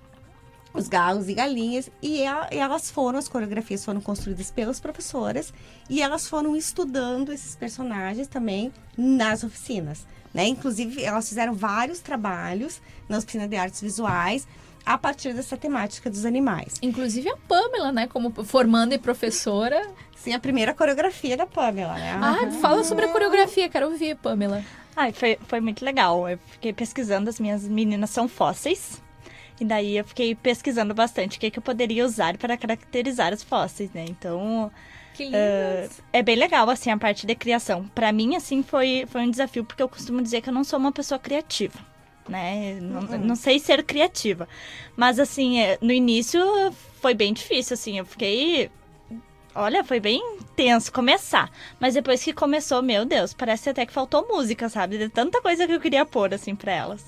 os galos e galinhas. E, a, e elas foram, as coreografias foram construídas pelas professoras. E elas foram estudando esses personagens também nas oficinas. Né? Inclusive, elas fizeram vários trabalhos na oficina de artes visuais a partir dessa temática dos animais. Inclusive a Pamela, né, como formanda e professora. Sim, a primeira coreografia da Pamela, né? Ah, uhum. fala sobre a coreografia, quero ouvir, Pamela. Ai, foi, foi muito legal. Eu fiquei pesquisando, as minhas meninas são fósseis. E daí eu fiquei pesquisando bastante o que, que eu poderia usar para caracterizar os fósseis, né? Então. Que Uh, é bem legal, assim, a parte de criação. Para mim, assim, foi, foi um desafio, porque eu costumo dizer que eu não sou uma pessoa criativa né? Não, uhum. não sei ser criativa. Mas, assim, é, no início foi bem difícil, assim. Eu fiquei. Olha, foi bem tenso começar. Mas depois que começou, meu Deus, parece até que faltou música, sabe? De tanta coisa que eu queria pôr, assim, pra elas.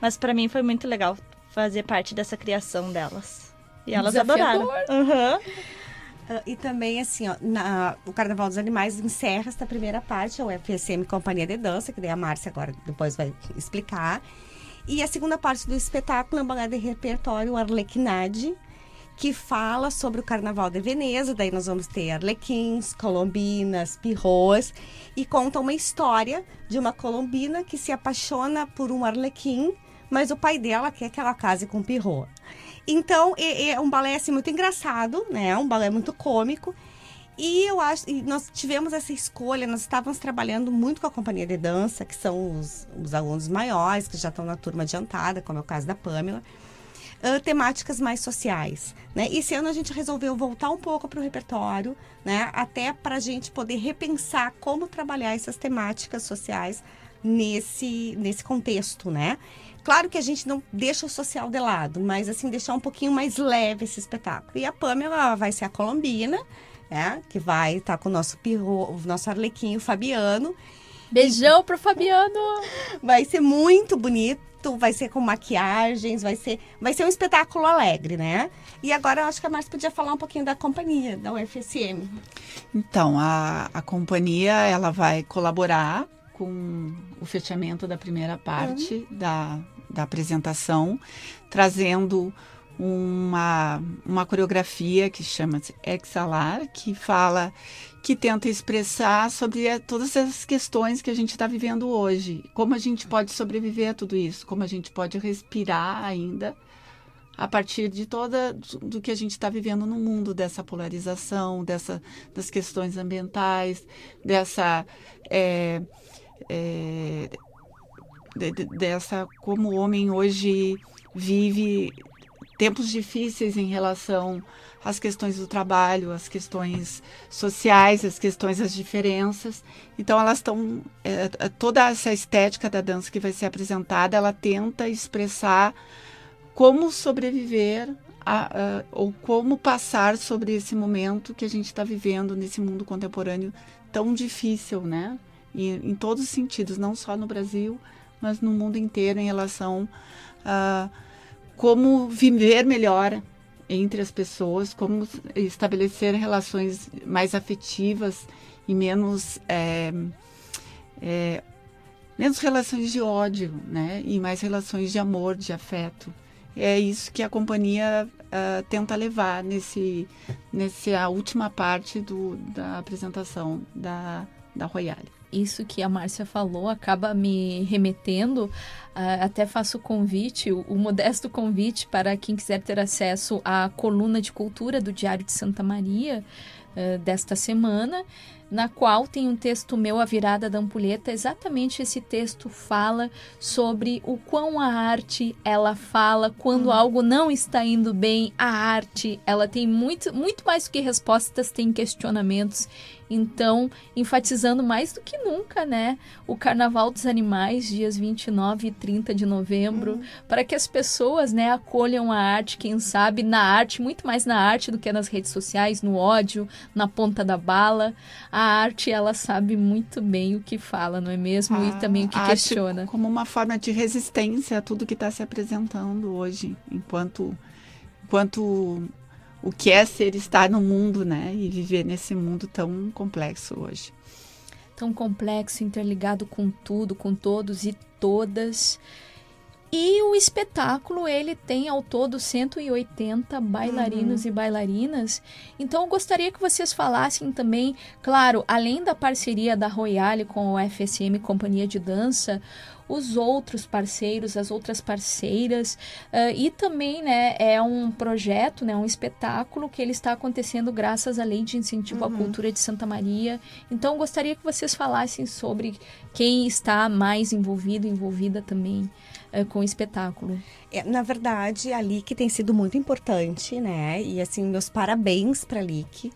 Mas para mim foi muito legal fazer parte dessa criação delas. E elas adoraram. Uhum. Uh, e também, assim, ó, na, o Carnaval dos Animais encerra esta primeira parte, é o FSM Companhia de Dança, que daí a Márcia agora depois vai explicar. E a segunda parte do espetáculo é um balé de repertório Arlequinade, que fala sobre o Carnaval de Veneza. Daí nós vamos ter arlequins, colombinas, pirroas e conta uma história de uma colombina que se apaixona por um arlequim, mas o pai dela quer que ela case com um pirroa. Então, é, é um balé assim, muito engraçado, né? Um balé muito cômico. E eu acho, e nós tivemos essa escolha, nós estávamos trabalhando muito com a companhia de dança, que são os, os alunos maiores, que já estão na turma adiantada, como é o caso da Pamela. Uh, temáticas mais sociais. Né? Esse ano a gente resolveu voltar um pouco para o repertório, né? até para a gente poder repensar como trabalhar essas temáticas sociais nesse, nesse contexto. Né? Claro que a gente não deixa o social de lado, mas assim, deixar um pouquinho mais leve esse espetáculo. E a Pamela vai ser a Colombina, né? Que vai estar tá com o nosso pirro, o nosso arlequinho Fabiano. Beijão pro Fabiano! Vai ser muito bonito, vai ser com maquiagens, vai ser, vai ser um espetáculo alegre, né? E agora eu acho que a Márcia podia falar um pouquinho da companhia, da UFSM. Então, a, a companhia, ela vai colaborar com o fechamento da primeira parte uhum. da, da apresentação, trazendo uma, uma coreografia que chama-se Exalar, que fala, que tenta expressar sobre a, todas as questões que a gente está vivendo hoje. Como a gente pode sobreviver a tudo isso, como a gente pode respirar ainda a partir de toda do que a gente está vivendo no mundo dessa polarização, dessa das questões ambientais, dessa é, é, de, de, dessa como o homem hoje vive tempos difíceis em relação às questões do trabalho, às questões sociais, às questões das diferenças. Então elas estão é, é, toda essa estética da dança que vai ser apresentada, ela tenta expressar como sobreviver a, a, ou como passar sobre esse momento que a gente está vivendo nesse mundo contemporâneo tão difícil, né? E, em todos os sentidos, não só no Brasil, mas no mundo inteiro em relação a como viver melhor entre as pessoas, como estabelecer relações mais afetivas e menos é, é, menos relações de ódio, né? E mais relações de amor, de afeto. É isso que a companhia uh, tenta levar nesse nessa última parte do, da apresentação da da Royale isso que a Márcia falou acaba me remetendo. Uh, até faço o convite, o, o, modesto convite para quem quiser ter acesso à coluna de cultura do Diário de Santa Maria uh, desta semana na qual tem um texto meu, A Virada da Ampulheta. Exatamente esse texto fala sobre o quão a arte ela fala quando uhum. algo não está indo bem. A arte ela tem muito, muito mais do que respostas, tem questionamentos. Então, enfatizando mais do que nunca, né, o Carnaval dos Animais, dias 29 e 30 de novembro, uhum. para que as pessoas, né, acolham a arte, quem sabe, na arte, muito mais na arte do que nas redes sociais, no ódio, na ponta da bala. A arte, ela sabe muito bem o que fala, não é mesmo? E também o que questiona. como uma forma de resistência a tudo que está se apresentando hoje, enquanto enquanto o que é ser estar no mundo, né? E viver nesse mundo tão complexo hoje. Tão complexo, interligado com tudo, com todos e todas. E o espetáculo, ele tem ao todo 180 bailarinos uhum. e bailarinas. Então, eu gostaria que vocês falassem também, claro, além da parceria da Royale com o FSM Companhia de Dança, os outros parceiros, as outras parceiras. Uh, e também né, é um projeto, né, um espetáculo que ele está acontecendo graças à Lei de Incentivo uhum. à Cultura de Santa Maria. Então, gostaria que vocês falassem sobre quem está mais envolvido, envolvida também uh, com o espetáculo. É, na verdade, a LIC tem sido muito importante, né? E assim, meus parabéns para a LIC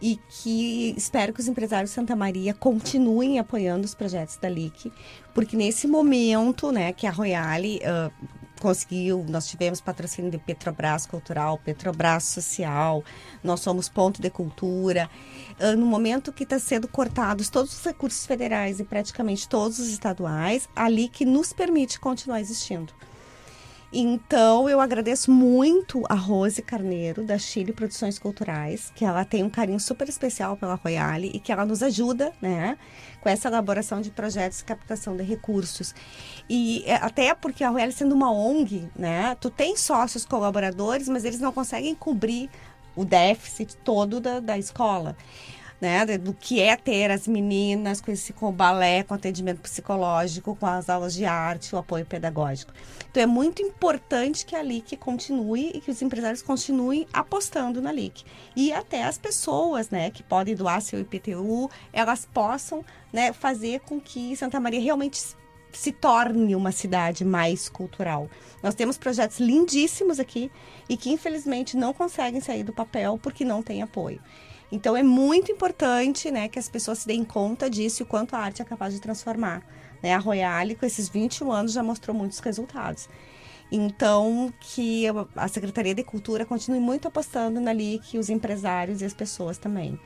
e que espero que os empresários Santa Maria continuem apoiando os projetos da LIC, porque nesse momento, né, que a Royale uh, conseguiu, nós tivemos patrocínio de Petrobras Cultural, Petrobras Social, nós somos ponto de cultura. Uh, no momento que está sendo cortados todos os recursos federais e praticamente todos os estaduais, a LIC nos permite continuar existindo. Então, eu agradeço muito a Rose Carneiro, da Chile Produções Culturais, que ela tem um carinho super especial pela Royale e que ela nos ajuda, né, com essa elaboração de projetos de captação de recursos. E é, até porque a Royale sendo uma ONG, né, tu tem sócios colaboradores, mas eles não conseguem cobrir o déficit todo da, da escola. Né, do que é ter as meninas com esse com o balé, com atendimento psicológico, com as aulas de arte, o apoio pedagógico. Então é muito importante que a LIC continue e que os empresários continuem apostando na LIC. E até as pessoas, né, que podem doar seu IPTU, elas possam, né, fazer com que Santa Maria realmente se torne uma cidade mais cultural. Nós temos projetos lindíssimos aqui e que infelizmente não conseguem sair do papel porque não tem apoio. Então é muito importante né, que as pessoas se deem conta disso e o quanto a arte é capaz de transformar. Né? A Royale, com esses 21 anos, já mostrou muitos resultados. Então, que a Secretaria de Cultura continue muito apostando na LIC, os empresários e as pessoas também.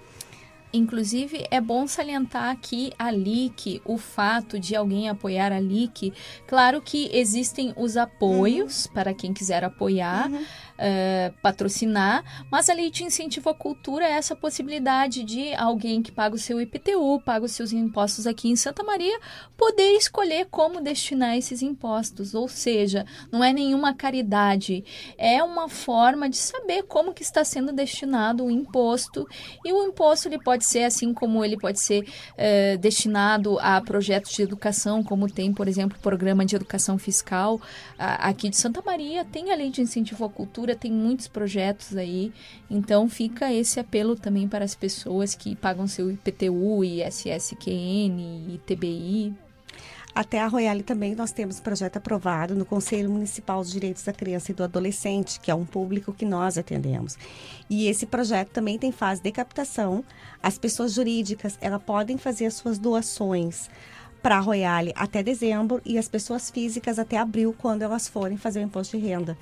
Inclusive, é bom salientar aqui a LIC, o fato de alguém apoiar a LIC. Claro que existem os apoios uhum. para quem quiser apoiar. Uhum uh, patrocinar, mas a lei de incentivo à cultura é essa possibilidade de alguém que paga o seu IPTU, paga os seus impostos aqui em Santa Maria, poder escolher como destinar esses impostos. Ou seja, não é nenhuma caridade, é uma forma de saber como que está sendo destinado o imposto. E o imposto ele pode ser assim como ele pode ser uh, destinado a projetos de educação, como tem, por exemplo, o programa de educação fiscal aqui de Santa Maria, tem a lei de incentivo à cultura tem muitos projetos aí, então fica esse apelo também para as pessoas que pagam seu IPTU, ISSQN, ITBI. Até a Royale também nós temos projeto aprovado no Conselho Municipal dos Direitos da Criança e do Adolescente, que é um público que nós atendemos. E esse projeto também tem fase de captação. As pessoas jurídicas, elas podem fazer as suas doações para a Royale até dezembro e as pessoas físicas até abril, quando elas forem fazer o imposto de renda.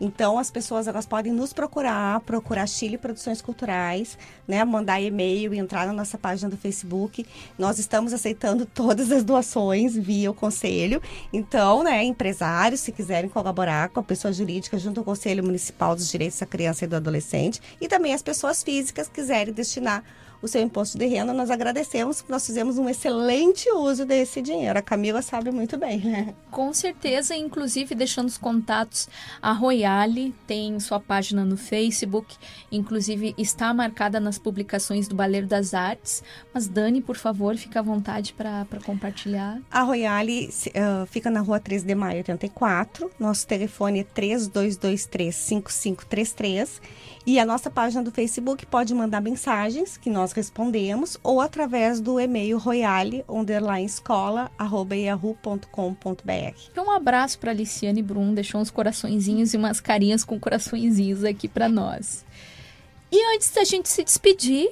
Então, as pessoas elas podem nos procurar, procurar Chile Produções Culturais, né, mandar e-mail e entrar na nossa página do Facebook. Nós estamos aceitando todas as doações via o conselho. Então, né, empresários, se quiserem colaborar com a pessoa jurídica junto ao Conselho Municipal dos Direitos da Criança e do Adolescente, e também as pessoas físicas quiserem destinar o seu imposto de renda, nós agradecemos nós fizemos um excelente uso desse dinheiro. A Camila sabe muito bem, né? Com certeza, inclusive deixando os contatos, a Royale tem sua página no Facebook, inclusive está marcada nas publicações do Baleiro das Artes. Mas Dani, por favor, fica à vontade para compartilhar. A Royale uh, fica na rua 3 de maio 84, nosso telefone é 3223 5533 e a nossa página do Facebook pode mandar mensagens que nós respondemos ou através do e-mail royale Então, um abraço para Aliciane Brum, deixou uns coraçõezinhos e umas carinhas com coraçõezinhos aqui para nós. E antes da gente se despedir,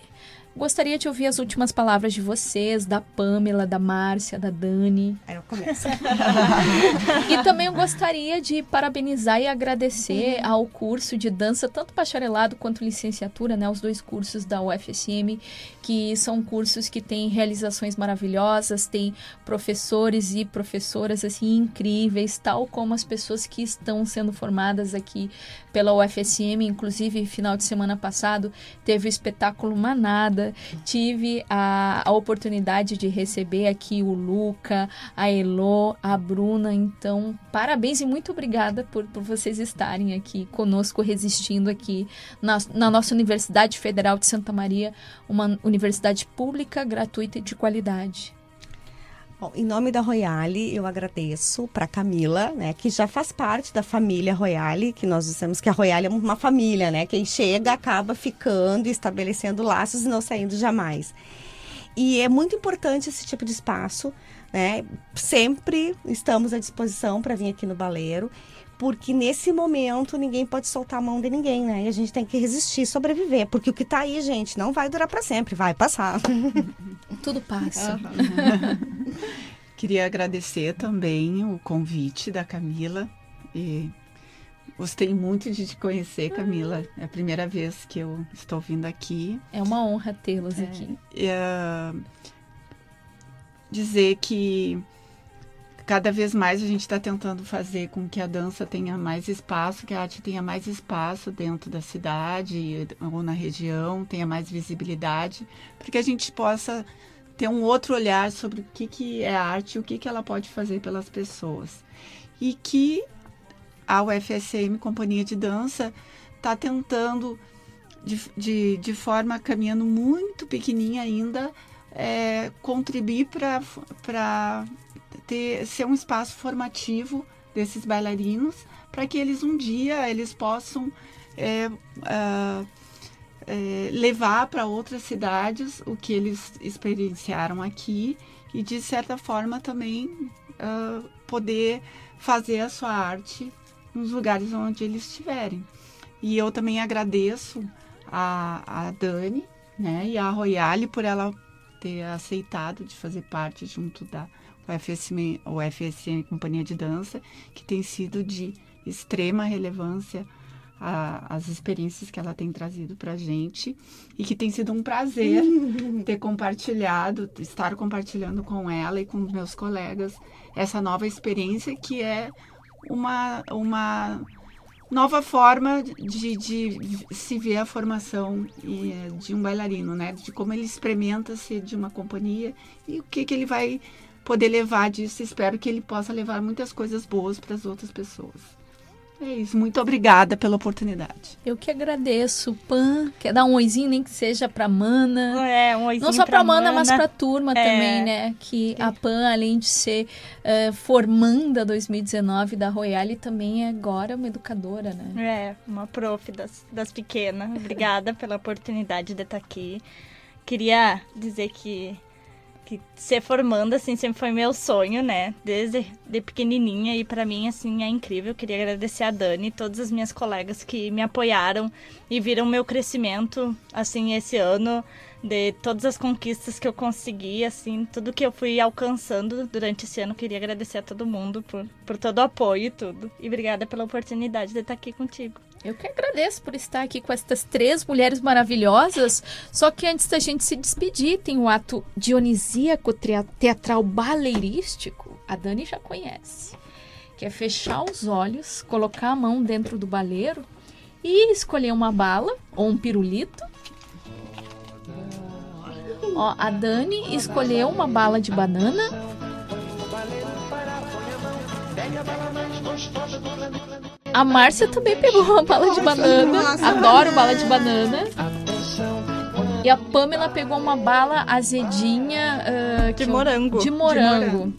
Gostaria de ouvir as últimas palavras de vocês, da Pamela, da Márcia, da Dani. Aí eu começo. e também eu gostaria de parabenizar e agradecer ao curso de dança, tanto bacharelado quanto licenciatura, né, os dois cursos da UFSM, que são cursos que têm realizações maravilhosas, tem professores e professoras assim incríveis, tal como as pessoas que estão sendo formadas aqui pela UFSM, inclusive final de semana passado teve o espetáculo Manada, tive a, a oportunidade de receber aqui o Luca, a Elo, a Bruna, então parabéns e muito obrigada por, por vocês estarem aqui conosco, resistindo aqui na, na nossa Universidade Federal de Santa Maria, uma universidade pública, gratuita e de qualidade. Bom, em nome da Royale, eu agradeço para Camila, né, que já faz parte da família Royale, que nós dissemos que a Royale é uma família, né? Quem chega acaba ficando, estabelecendo laços e não saindo jamais. E é muito importante esse tipo de espaço, né? Sempre estamos à disposição para vir aqui no Baleiro porque nesse momento ninguém pode soltar a mão de ninguém, né? E a gente tem que resistir, sobreviver, porque o que tá aí, gente, não vai durar para sempre, vai passar. Tudo passa. Queria agradecer também o convite da Camila e gostei muito de te conhecer, Camila. É a primeira vez que eu estou vindo aqui. É uma honra tê-los é, aqui. É, dizer que cada vez mais a gente está tentando fazer com que a dança tenha mais espaço, que a arte tenha mais espaço dentro da cidade ou na região, tenha mais visibilidade, para que a gente possa ter um outro olhar sobre o que, que é arte e o que, que ela pode fazer pelas pessoas. E que a UFSM, Companhia de Dança, está tentando de, de, de forma caminhando muito pequenininha ainda, é, contribuir para ser um espaço formativo desses bailarinos para que eles um dia eles possam é, uh, é, levar para outras cidades o que eles experienciaram aqui e de certa forma também uh, poder fazer a sua arte nos lugares onde eles estiverem. E eu também agradeço a, a Dani né, e a Royale por ela ter aceitado de fazer parte junto da UFSM, UFSM Companhia de Dança, que tem sido de extrema relevância a, as experiências que ela tem trazido para gente e que tem sido um prazer ter compartilhado, estar compartilhando com ela e com os meus colegas essa nova experiência que é uma, uma nova forma de, de se ver a formação de um bailarino, né? De como ele experimenta ser de uma companhia e o que, que ele vai poder levar disso. Espero que ele possa levar muitas coisas boas para as outras pessoas. É isso, muito obrigada pela oportunidade. Eu que agradeço, Pan. Quer dar um oizinho, nem que seja pra Mana. É, um oizinho Não só pra, pra Mana, mas pra turma é. também, né? Que a Pan, além de ser uh, formanda 2019 da Royale, também é agora uma educadora, né? É, uma prof das, das pequenas. Obrigada pela oportunidade de estar aqui. Queria dizer que que ser formanda, assim, sempre foi meu sonho, né? Desde de pequenininha e para mim, assim, é incrível. Queria agradecer a Dani e todas as minhas colegas que me apoiaram e viram meu crescimento, assim, esse ano, de todas as conquistas que eu consegui, assim, tudo que eu fui alcançando durante esse ano. Queria agradecer a todo mundo por, por todo o apoio e tudo. E obrigada pela oportunidade de estar aqui contigo. Eu que agradeço por estar aqui com estas três mulheres maravilhosas. Só que antes da gente se despedir, tem o ato dionisíaco teatral baleirístico. A Dani já conhece. Que é fechar os olhos, colocar a mão dentro do baleiro e escolher uma bala ou um pirulito. Ó, a Dani escolheu uma bala de banana. A Márcia também pegou uma bala de banana. Adoro bala de banana. E a Pamela pegou uma bala azedinha uh, de, morango. de morango.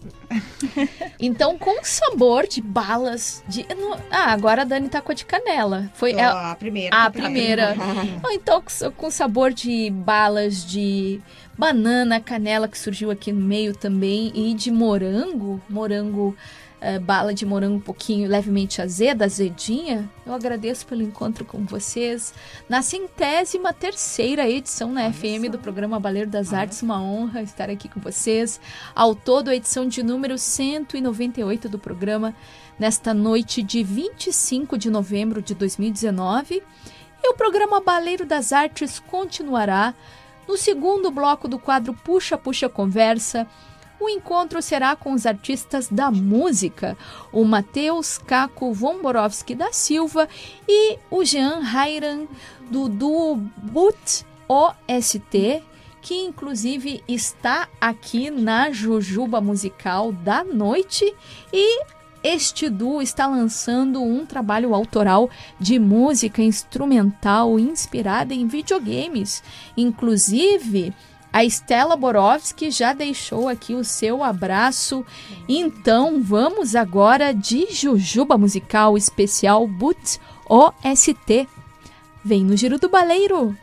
então, com sabor de balas de. Ah, agora a Dani tá com a de canela. Foi oh, a, a primeira. A primeira. oh, então, com sabor de balas de banana, canela, que surgiu aqui no meio também, e de morango. Morango uh, bala de morango um pouquinho levemente azeda, azedinha, eu agradeço pelo encontro com vocês na centésima terceira edição na FM do programa Baleiro das Artes. Uma honra estar aqui com vocês. Ao todo, a edição de número 198 do programa, nesta noite de 25 de novembro de 2019. E o programa Baleiro das Artes continuará no segundo bloco do quadro Puxa Puxa Conversa o encontro será com os artistas da música, o Matheus Caco Vomborovski da Silva e o Jean Hairan do duo Boot OST, que inclusive está aqui na Jujuba Musical da Noite e este duo está lançando um trabalho autoral de música instrumental inspirada em videogames. Inclusive, a Estela Borowski já deixou aqui o seu abraço. Então vamos agora de Jujuba Musical Especial Boots OST. Vem no Giro do Baleiro!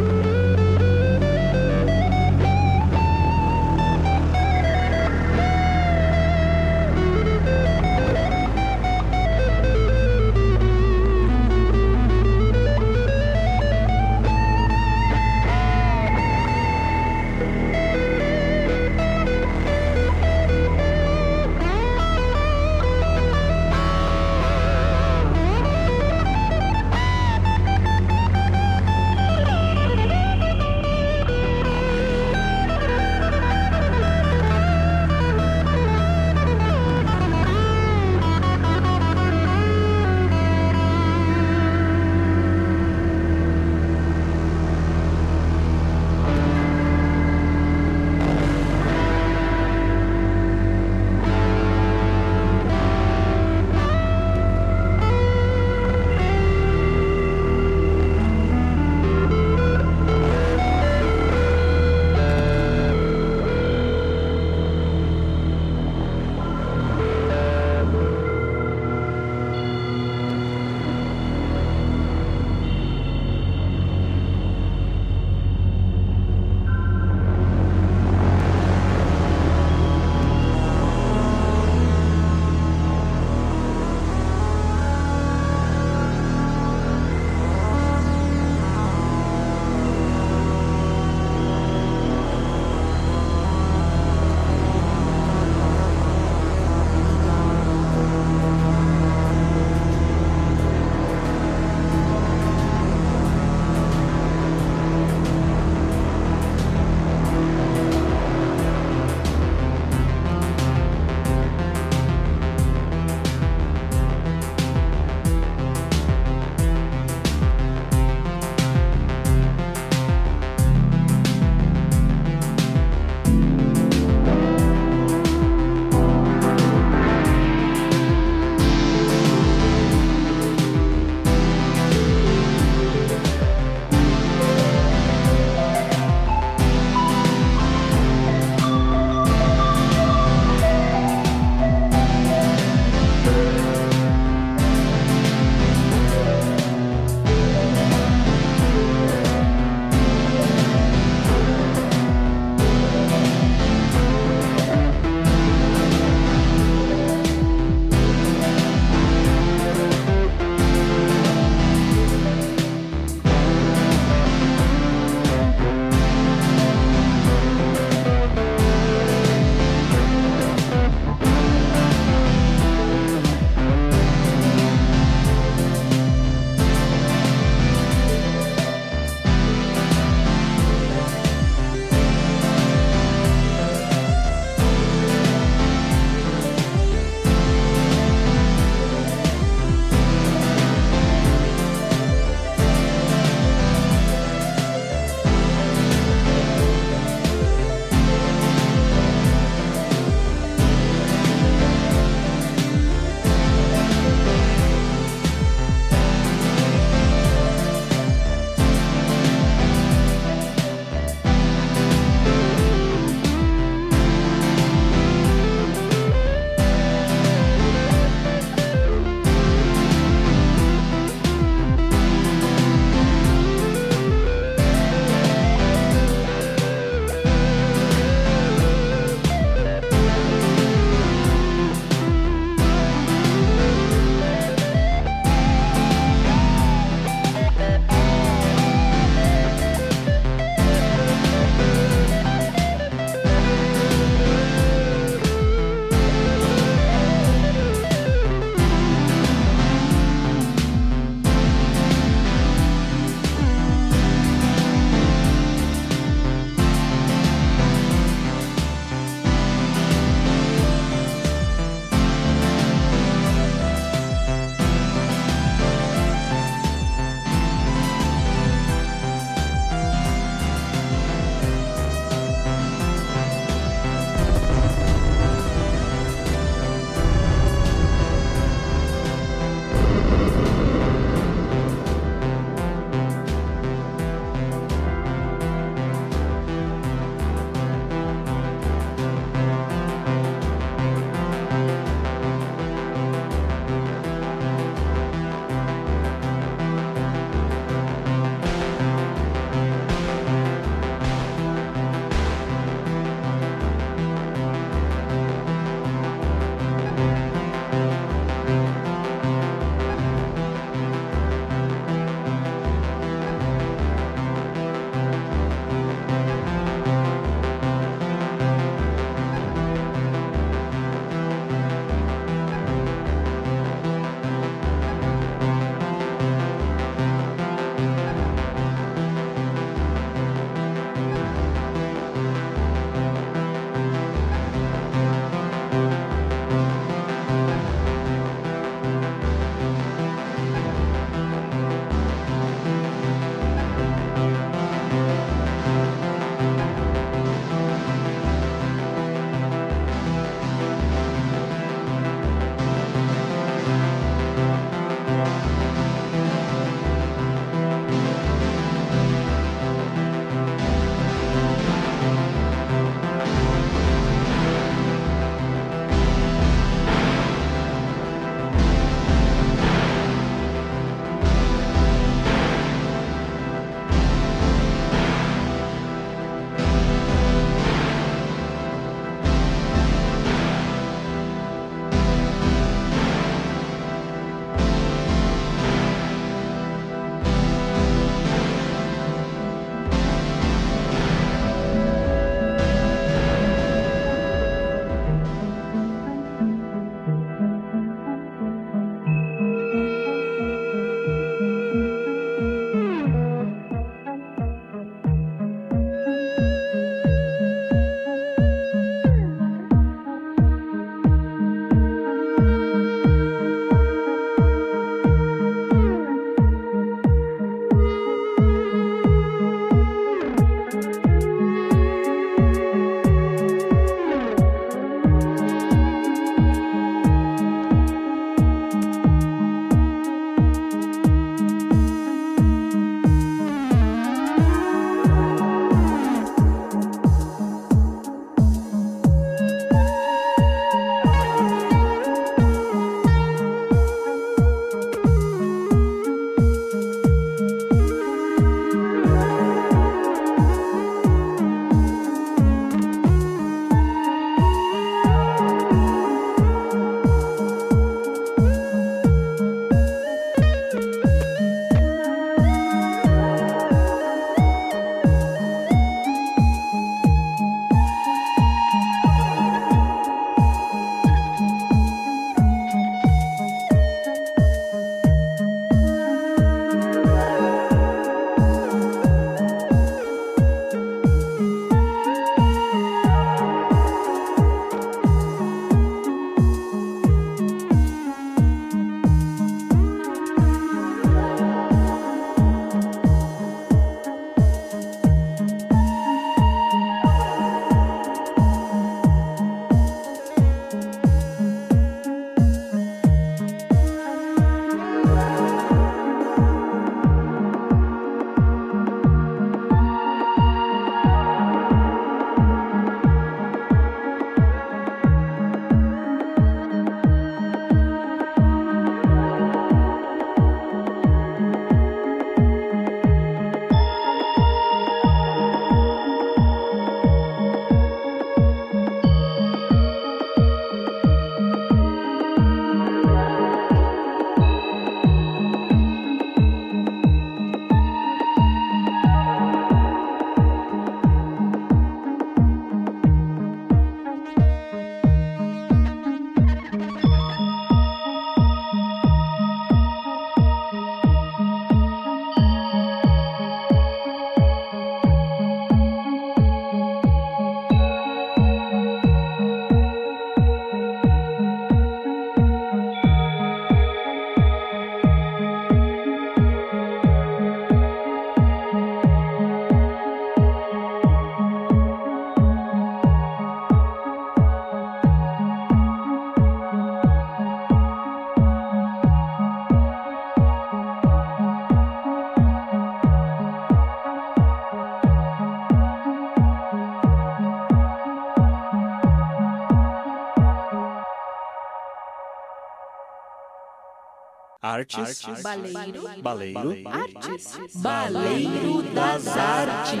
Artes. Baleiro. Baleiro. Artes. Baleiro das Artes.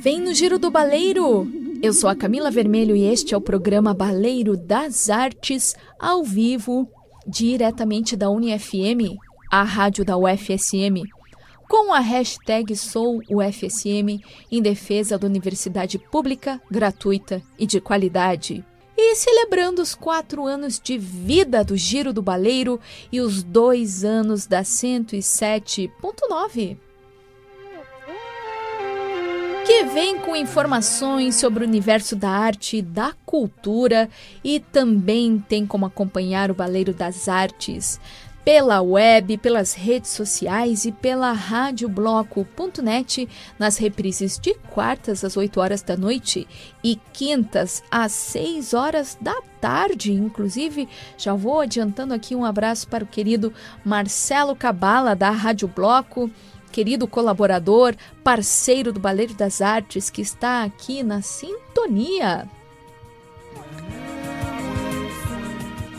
Vem no Giro do Baleiro! Eu sou a Camila Vermelho e este é o programa Baleiro das Artes, ao vivo, diretamente da UniFM, a rádio da UFSM, com a hashtag SouUFSM em defesa da universidade pública, gratuita e de qualidade e celebrando os quatro anos de vida do Giro do Baleiro e os dois anos da 107.9. Que vem com informações sobre o universo da arte e da cultura e também tem como acompanhar o Baleiro das Artes pela web, pelas redes sociais e pela radiobloco.net nas reprises de quartas às 8 horas da noite e quintas às 6 horas da tarde. Inclusive, já vou adiantando aqui um abraço para o querido Marcelo Cabala da Rádio Bloco, querido colaborador, parceiro do Baleiro das Artes que está aqui na sintonia.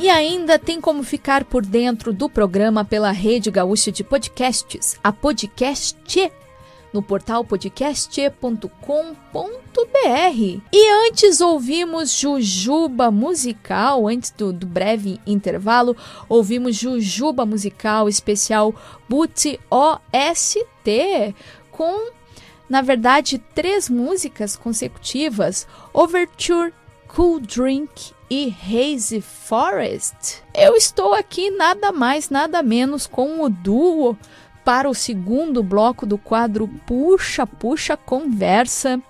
E ainda tem como ficar por dentro do programa pela Rede Gaúcha de Podcasts, a Podcast, no portal podcast.com.br. E antes ouvimos Jujuba Musical, antes do, do, breve intervalo, ouvimos Jujuba Musical especial Boot OST, com, na verdade, três músicas consecutivas: Overture, Cool Drink e Hazy Forest. Eu estou aqui nada mais, nada menos com o duo para o segundo bloco do quadro Puxa, Puxa Conversa.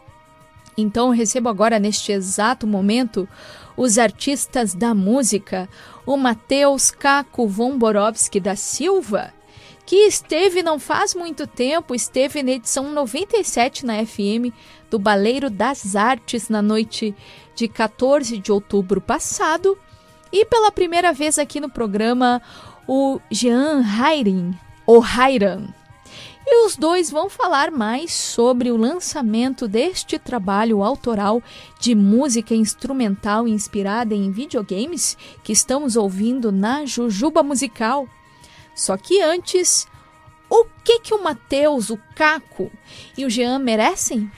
Então recebo agora neste exato momento os artistas da música, o Matheus Caco von Borowski da Silva, que esteve não faz muito tempo, esteve na edição 97 na FM do Baleiro das Artes na noite de 14 de outubro passado. E pela primeira vez aqui no programa, o Jean Hairin, ou Hairan. E os dois vão falar mais sobre o lançamento deste trabalho autoral de música instrumental inspirada em videogames que estamos ouvindo na Jujuba Musical. Só que antes, o que que o Matheus, o Caco e o Jean merecem?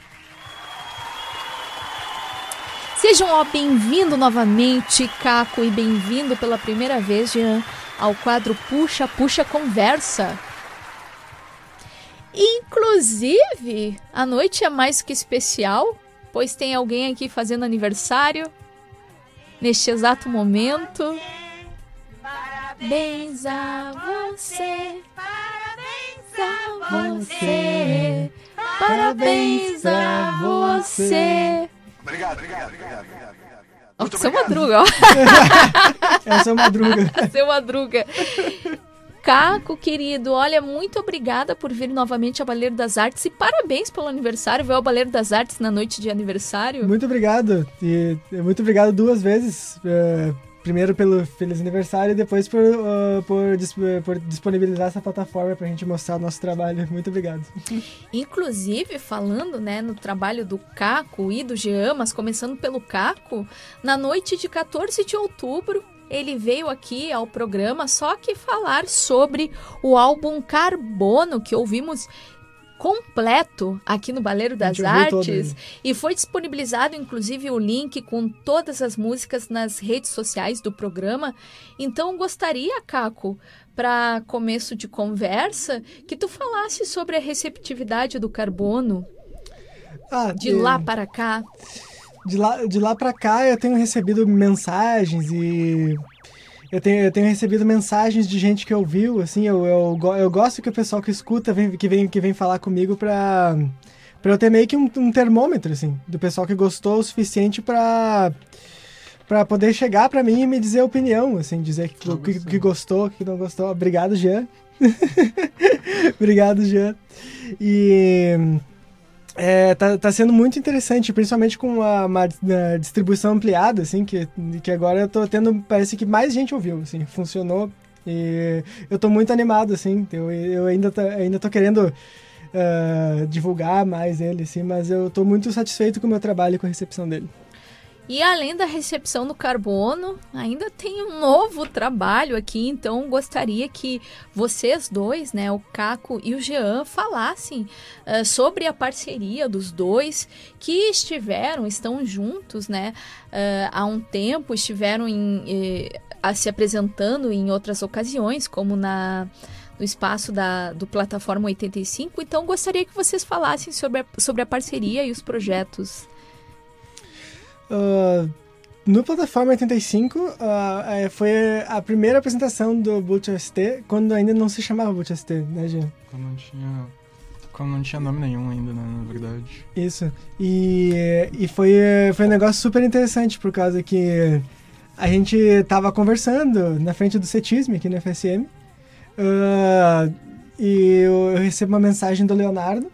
Sejam ó, bem-vindo novamente, Caco, e bem-vindo pela primeira vez, Jean, ao quadro Puxa, Puxa Conversa. Inclusive, a noite é mais que especial, pois tem alguém aqui fazendo aniversário neste exato momento. Parabéns a você, parabéns a você, parabéns a você. Obrigado, obrigado, obrigado. obrigado. Seu Madruga, ó. é seu Madruga. seu Madruga. Caco, querido, olha, muito obrigada por vir novamente ao Baleiro das Artes e parabéns pelo aniversário. Veio ao Baleiro das Artes na noite de aniversário. Muito obrigado. E muito obrigado duas vezes. Uh, primeiro pelo feliz aniversário e depois por, uh, por, por, disponibilizar essa plataforma para a gente mostrar o nosso trabalho. Muito obrigado. Inclusive, falando né, no trabalho do Caco e do Jean, mas começando pelo Caco, na noite de 14 de outubro, ele veio aqui ao programa só que falar sobre o álbum Carbono que ouvimos completo aqui no Baleiro das Artes e foi disponibilizado inclusive o link com todas as músicas nas redes sociais do programa. Então gostaria, Caco, para começo de conversa, que tu falasse sobre a receptividade do carbono ah, de lá para cá. De lá, de lá para cá eu tenho recebido mensagens e eu tenho, eu tenho recebido mensagens de gente que ouviu, assim, eu, eu, eu gosto que o pessoal que escuta, vem, que, vem, que vem falar comigo pra, pra eu ter meio que um, um termômetro, assim, do pessoal que gostou o suficiente pra, pra poder chegar pra mim e me dizer a opinião, assim, dizer que, que, que gostou, que não gostou. Obrigado, Jean. Obrigado, Jean. E é, tá, tá sendo muito interessante, principalmente com a, uma, distribuição ampliada, assim, que, que agora eu tô tendo, parece que mais gente ouviu, assim, funcionou. E eu tô muito animado, assim, eu, eu ainda, tô, ainda tô querendo uh, divulgar mais ele, assim, mas eu tô muito satisfeito com o meu trabalho e com a recepção dele. E além da recepção do carbono, ainda tem um novo trabalho aqui, então gostaria que vocês dois, né, o Caco e o Jean, falassem uh, sobre a parceria dos dois que estiveram, estão juntos, né, uh, há um tempo, estiveram em, eh, se apresentando em outras ocasiões, como na no espaço da, do Plataforma 85. Então, gostaria que vocês falassem sobre a, sobre a parceria e os projetos. Uh, no Plataforma 85 uh, é, foi a primeira apresentação do Boot ST, quando ainda não se chamava Boot ST, né, Jean? Quando não tinha, quando não tinha nome nenhum ainda, né, na verdade. Isso. E, e foi, foi um negócio super interessante, por causa que a gente tava conversando na frente do CETISM aqui no FSM. Uh, e eu, eu recebo uma mensagem do Leonardo,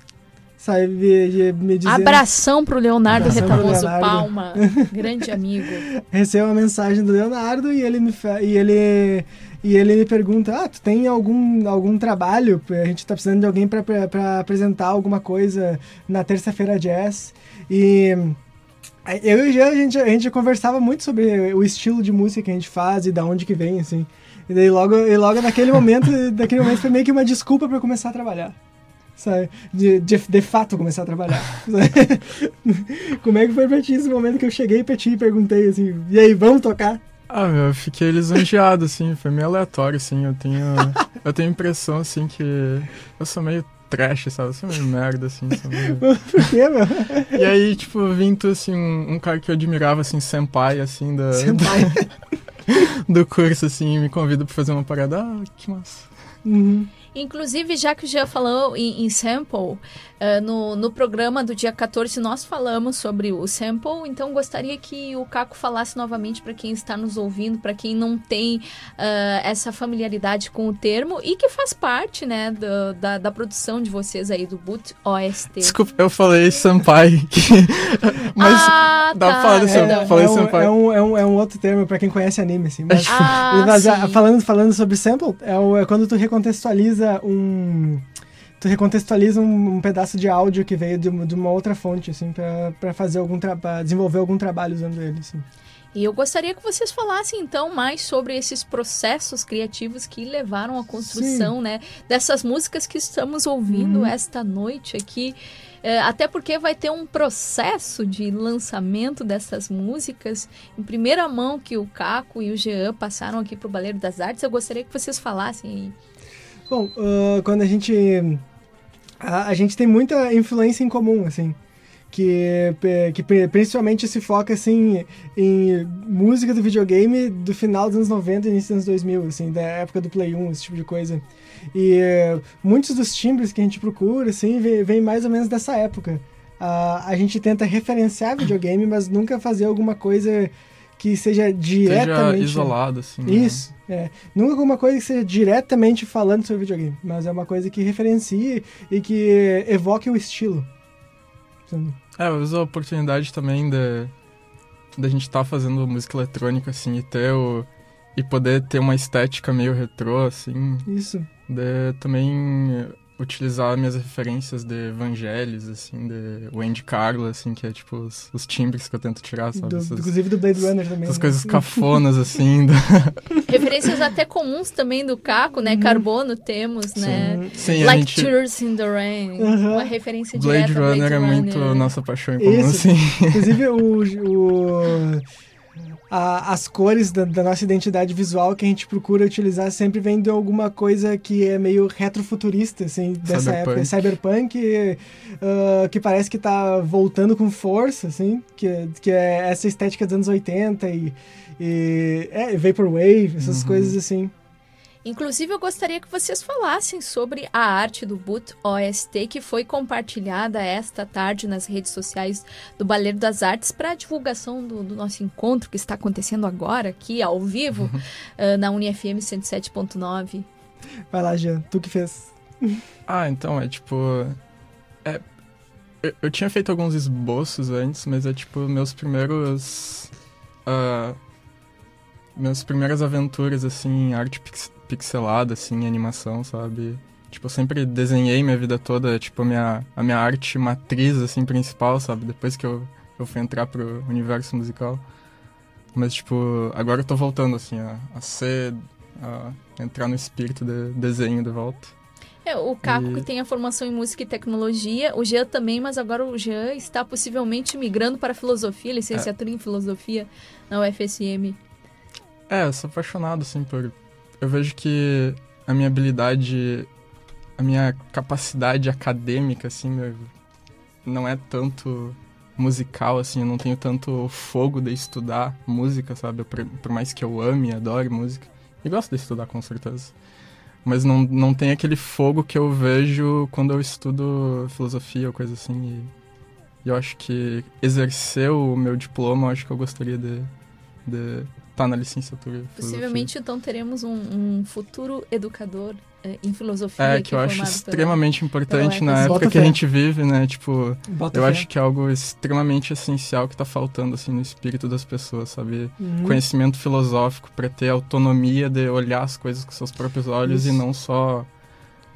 sabe, me, me dizendo... Abração pro Leonardo Retamoso Palma, grande amigo. Recebo uma mensagem do Leonardo e ele me, e ele, e ele me pergunta, ah, tu tem algum, algum trabalho? A gente tá precisando de alguém para apresentar alguma coisa na terça-feira jazz. E... Eu e o Jean, a gente, a gente conversava muito sobre o estilo de música que a gente faz e da onde que vem, assim. E daí logo, e logo naquele momento, daquele momento foi meio que uma desculpa para começar a trabalhar sabe? De, de, de fato começar a trabalhar. Como é que foi pra ti esse momento que eu cheguei pra ti e perguntei assim, e aí, vamos tocar? Ah, meu, eu fiquei lisonjeado, assim, foi meio aleatório, assim, eu tenho, eu tenho a impressão, assim, que eu sou meio trash, sabe, eu sou meio merda, assim, meio... Por quê, meu? E aí, tipo, vim tu, assim, um, um, cara que eu admirava, assim, senpai, assim, da... Senpai? Do, do curso, assim, me convida pra fazer uma parada, ah, que massa. Uhum. Inclusive, já que o Jean falou em, em sample, Uh, no, no programa do dia 14 nós falamos sobre o sample, então gostaria que o Caco falasse novamente para quem está nos ouvindo, para quem não tem uh, essa familiaridade com o termo e que faz parte, né, do, da, da produção de vocês aí do Boot OST. Desculpa, eu falei Senpai, mas ah, dá tá, pra falar é, falei é, um, é, um, é, um, é um outro termo para quem conhece anime, assim. Mas, ah, mas falando, falando sobre sample, é, o, é quando tu recontextualiza um tu recontextualiza um, um, pedaço de áudio que veio de, de uma outra fonte, assim, para fazer algum para desenvolver algum trabalho usando ele, assim. E eu gostaria que vocês falassem então mais sobre esses processos criativos que levaram à construção, Sim. né, dessas músicas que estamos ouvindo uhum. esta noite aqui. É, até porque vai ter um processo de lançamento dessas músicas em primeira mão que o Caco e o Jean passaram aqui para o Baleiro das Artes. Eu gostaria que vocês falassem aí. Bom, uh, quando a gente a, a gente tem muita influência em comum, assim que, que principalmente se foca assim em música do videogame do final dos anos 90 e início dos anos 2000, assim, da época do Play 1, esse tipo de coisa. E muitos dos timbres que a gente procura, assim, vem mais ou menos dessa época. Uh, a gente tenta referenciar videogame, mas nunca fazer alguma coisa que seja diretamente... Seja isolado, assim. Né? Isso, né? é. Nunca alguma coisa que seja diretamente falando sobre videogame, mas é uma coisa que referencie e que evoque o estilo. É, eu uso a oportunidade também da da gente estar tá fazendo música eletrônica, assim, e ter o... E poder ter uma estética meio retrô, assim. Isso. De, também utilizar minhas referências de Evangelis, assim, de Wendy Carlo, assim, que é tipo os, os timbres que eu tento tirar, sabe? Do, Essas, inclusive do Blade Runner também. Essas né? coisas cafonas, assim. Do... Referências até comuns também do Caco, né? Uhum. Carbono temos, né? Sim, like gente... Tears in the Rain. Uhum. Uma referência Blade direta Runner Blade é Runner. muito nossa paixão em comum, Isso. assim. Inclusive o... o a, as cores da, da, nossa identidade visual que a gente procura utilizar sempre vem de alguma coisa que é meio retrofuturista, assim, dessa Cyberpunk. época. Cyberpunk, uh, que parece que tá voltando com força, assim, que, que é essa estética dos anos 80 e, e é, Vaporwave, essas uhum. coisas assim. Inclusive, eu gostaria que vocês falassem sobre a arte do Boot OST que foi compartilhada esta tarde nas redes sociais do Baleiro das Artes para divulgação do, do, nosso encontro que está acontecendo agora, aqui ao vivo, uh, na UniFM 107.9. Vai lá, Jean, tu que fez. Ah, então, é tipo. É, eu, eu, tinha feito alguns esboços antes, mas é tipo meus primeiros. Uh, minhas primeiras aventuras, assim, em arte pixelada, assim, animação, sabe? Tipo, eu sempre desenhei minha vida toda, tipo, a minha, a minha arte matriz, assim, principal, sabe? Depois que eu eu fui entrar pro universo musical. Mas, tipo, agora eu tô voltando, assim, a, a ser. a entrar no espírito de desenho de volta. É, o Caco e... que tem a formação em música e tecnologia, o Jean também, mas agora o Jean está possivelmente migrando para filosofia, licenciatura é. em filosofia na UFSM. É, eu sou apaixonado, assim, por. Eu vejo que a minha habilidade, a minha capacidade acadêmica, assim, não é tanto musical, assim, eu não tenho tanto fogo de estudar música, sabe? Por, por mais que eu ame, adore música. E gosto de estudar, com certeza. Mas não, não tem aquele fogo que eu vejo quando eu estudo filosofia ou coisa assim. E, e eu acho que exercer o meu diploma, eu acho que eu gostaria de, de estar na licenciatura. Possivelmente, então, teremos um, um futuro educador é, em filosofia. É, que, que eu acho extremamente pela, importante pela na época Bota que fé. a gente vive, né? Tipo, Bota eu fé. acho que é algo extremamente essencial que tá faltando, assim, no espírito das pessoas, sabe? Uhum. Conhecimento filosófico para ter autonomia de olhar as coisas com seus próprios olhos Isso. e não só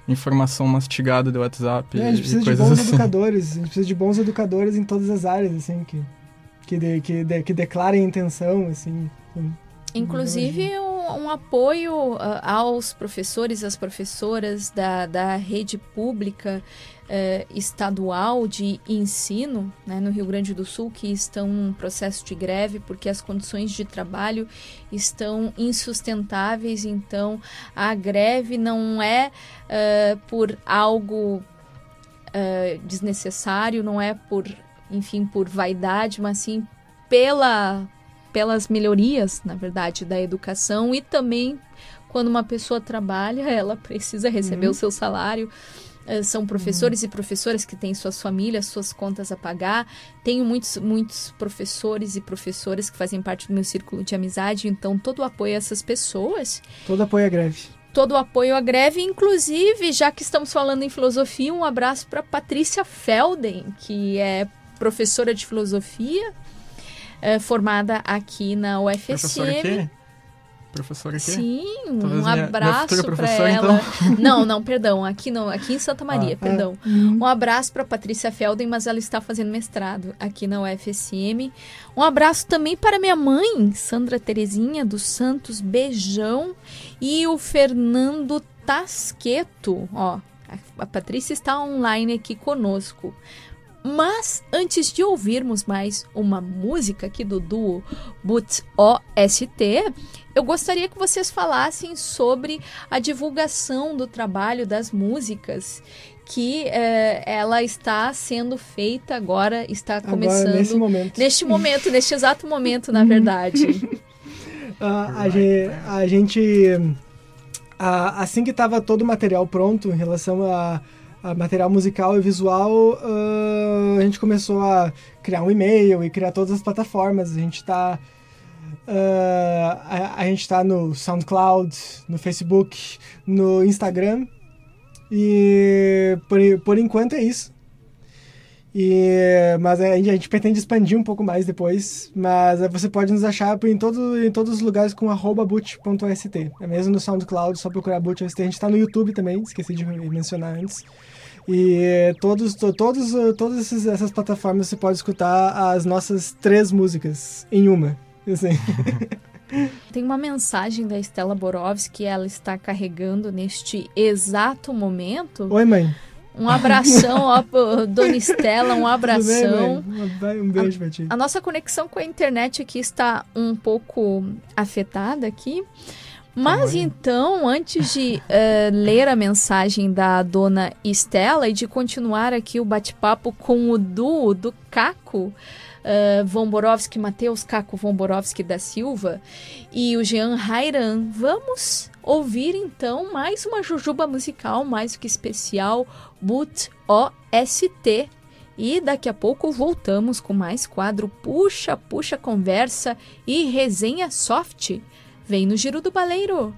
informação mastigada do WhatsApp. É, a gente precisa de bons assim. educadores, a gente precisa de bons educadores em todas as áreas, assim, que, que, de, que, de, que declarem intenção, assim. Inclusive um, um apoio uh, aos professores, às professoras da, da rede pública uh, estadual de ensino né, no Rio Grande do Sul, que estão em processo de greve porque as condições de trabalho estão insustentáveis. Então, a greve não é uh, por algo desnecessário, não é por, enfim, por vaidade, mas sim pela pelas melhorias, na verdade, da educação e também quando uma pessoa trabalha, ela precisa receber uhum. o seu salário. Uh, são professores uhum. e professoras que têm suas famílias, suas contas a pagar. Tenho muitos, muitos professores e professoras que fazem parte do meu círculo de amizade, então todo o apoio a essas pessoas. Todo apoio à greve. Todo o apoio à greve, inclusive, já que estamos falando em filosofia, um abraço para Patrícia Felden, que é professora de filosofia é, formada aqui na UFSM. Professora aqui? Professora aqui? Sim, um abraço para ela. Então. Não, não, perdão, aqui não, aqui em Santa Maria, ah, perdão. É. Um abraço para Patrícia Felden, mas ela está fazendo mestrado aqui na UFSM. Um abraço também para minha mãe, Sandra Terezinha dos Santos, beijão, e o Fernando Tasqueto, ó. A Patrícia está online aqui conosco. Mas antes de ouvirmos mais uma música aqui do duo Boots OST, eu gostaria que vocês falassem sobre a divulgação do trabalho das músicas que eh, ela está sendo feita agora, está começando agora, nesse momento. neste momento, neste exato momento, na verdade. uh, a, gente, a gente, uh, assim que estava todo o material pronto em relação a material musical e visual, uh, a gente começou a criar um e-mail e criar todas as plataformas. A gente está uh, a, a, gente está no SoundCloud, no Facebook, no Instagram e por, por enquanto é isso. E, mas a gente, a gente, pretende expandir um pouco mais depois. Mas você pode nos achar em, todo, em todos os lugares com boot.st. É mesmo no SoundCloud, só procurar boot.st. A gente está no YouTube também, esqueci de mencionar antes. E todos, todos, todas essas plataformas você pode escutar as nossas três músicas em uma. Assim. Tem uma mensagem da Stella Borovski, ela está carregando neste exato momento. Oi, mãe. Um abração, ó, Dona Estela, um abração. Bem, um beijo pra ti. A nossa conexão com a internet aqui está um pouco afetada aqui. Mas então, antes de uh, ler a mensagem da dona Estela e de continuar aqui o bate-papo com o duo do Caco uh, Vomborovski, Matheus Caco Vomborovski da Silva e o Jean Rairan, vamos ouvir então mais uma jujuba musical mais do que especial, Boot OST. E daqui a pouco voltamos com mais quadro Puxa, Puxa Conversa e Resenha Soft. Vem no Giro do Baleiro!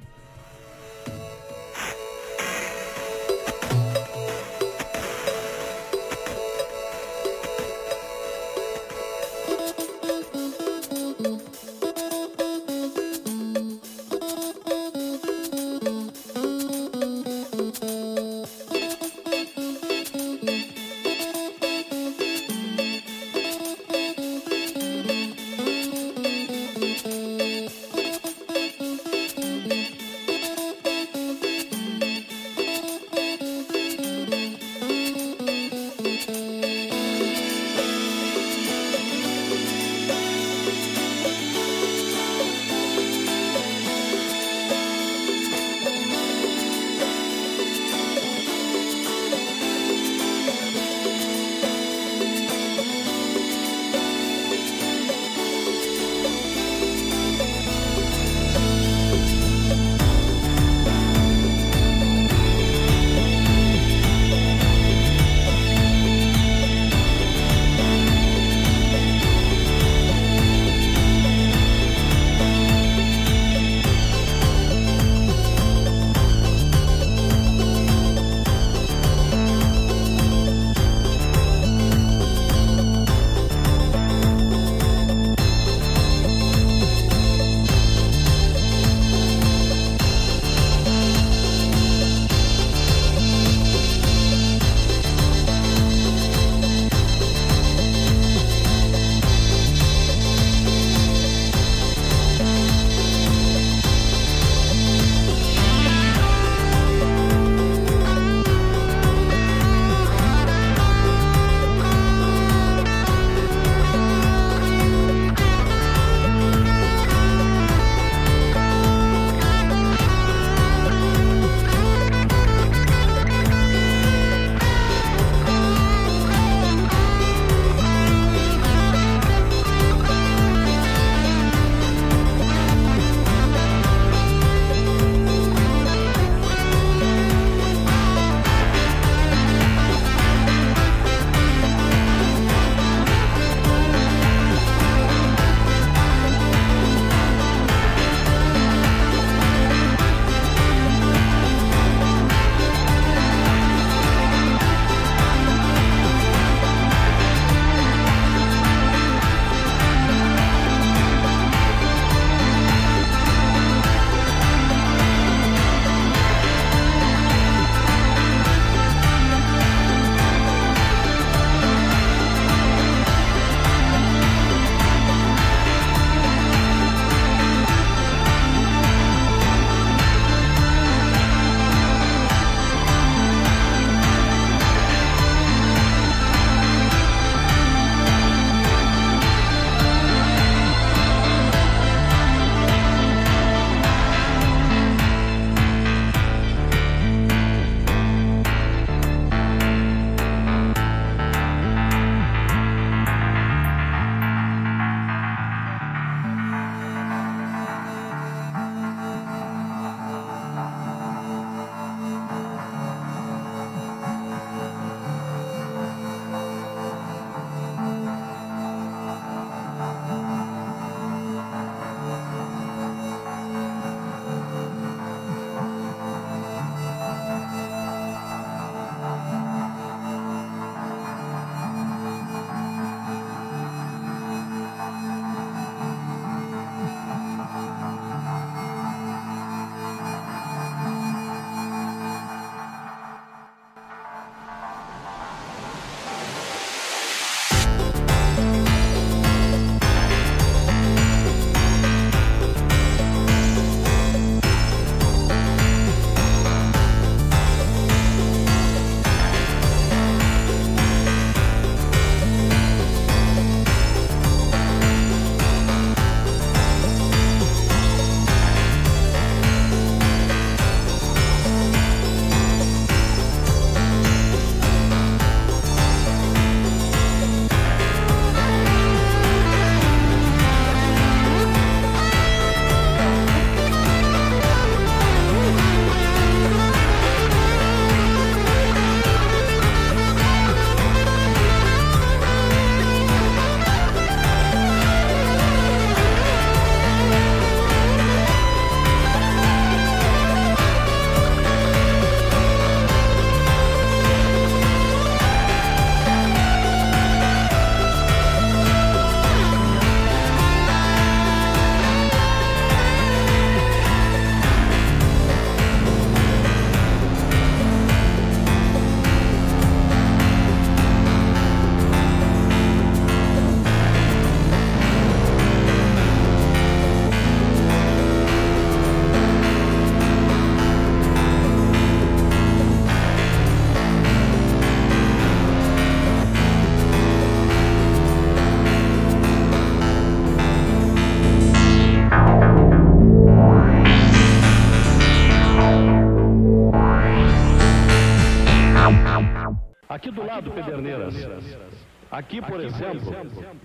Aqui, por exemplo,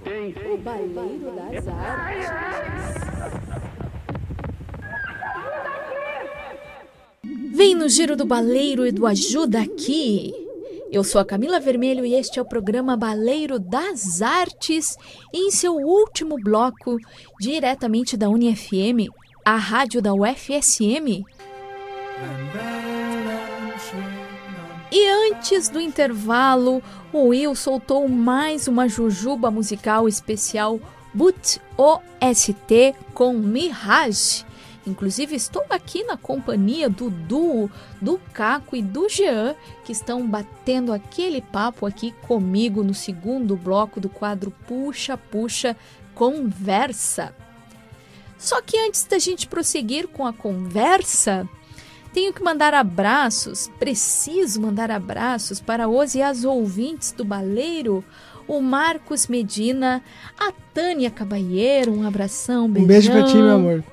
tem. O Baleiro das Artes. Vem no Giro do Baleiro e do Ajuda Aqui. Eu sou a Camila Vermelho e este é o programa Baleiro das Artes, em seu último bloco, diretamente da UniFM, a rádio da UFSM. E antes do intervalo, o Will soltou mais uma jujuba musical especial Boot OST com Mirage. Inclusive, estou aqui na companhia do duo, do Caco e do Jean, que estão batendo aquele papo aqui comigo no segundo bloco do quadro Puxa, Puxa, Conversa. Só que antes da gente prosseguir com a conversa, tenho que mandar abraços, preciso mandar abraços para os e as ouvintes do Baleiro, o Marcos Medina, a Tânia Cabalheiro, um abração, beijão. Um beijo pra ti, meu amor.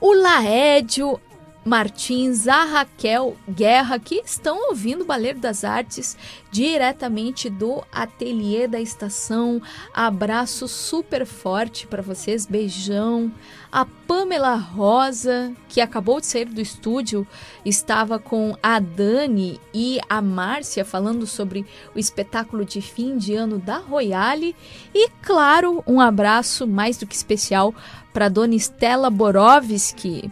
O Laédio, Martins, a Raquel Guerra, que estão ouvindo o Baleiro das Artes diretamente do ateliê da estação. Abraço super forte para vocês, beijão. A Pamela Rosa, que acabou de sair do estúdio, estava com a Dani e a Márcia falando sobre o espetáculo de fim de ano da Royale. E, claro, um abraço mais do que especial para Dona Stella Borovski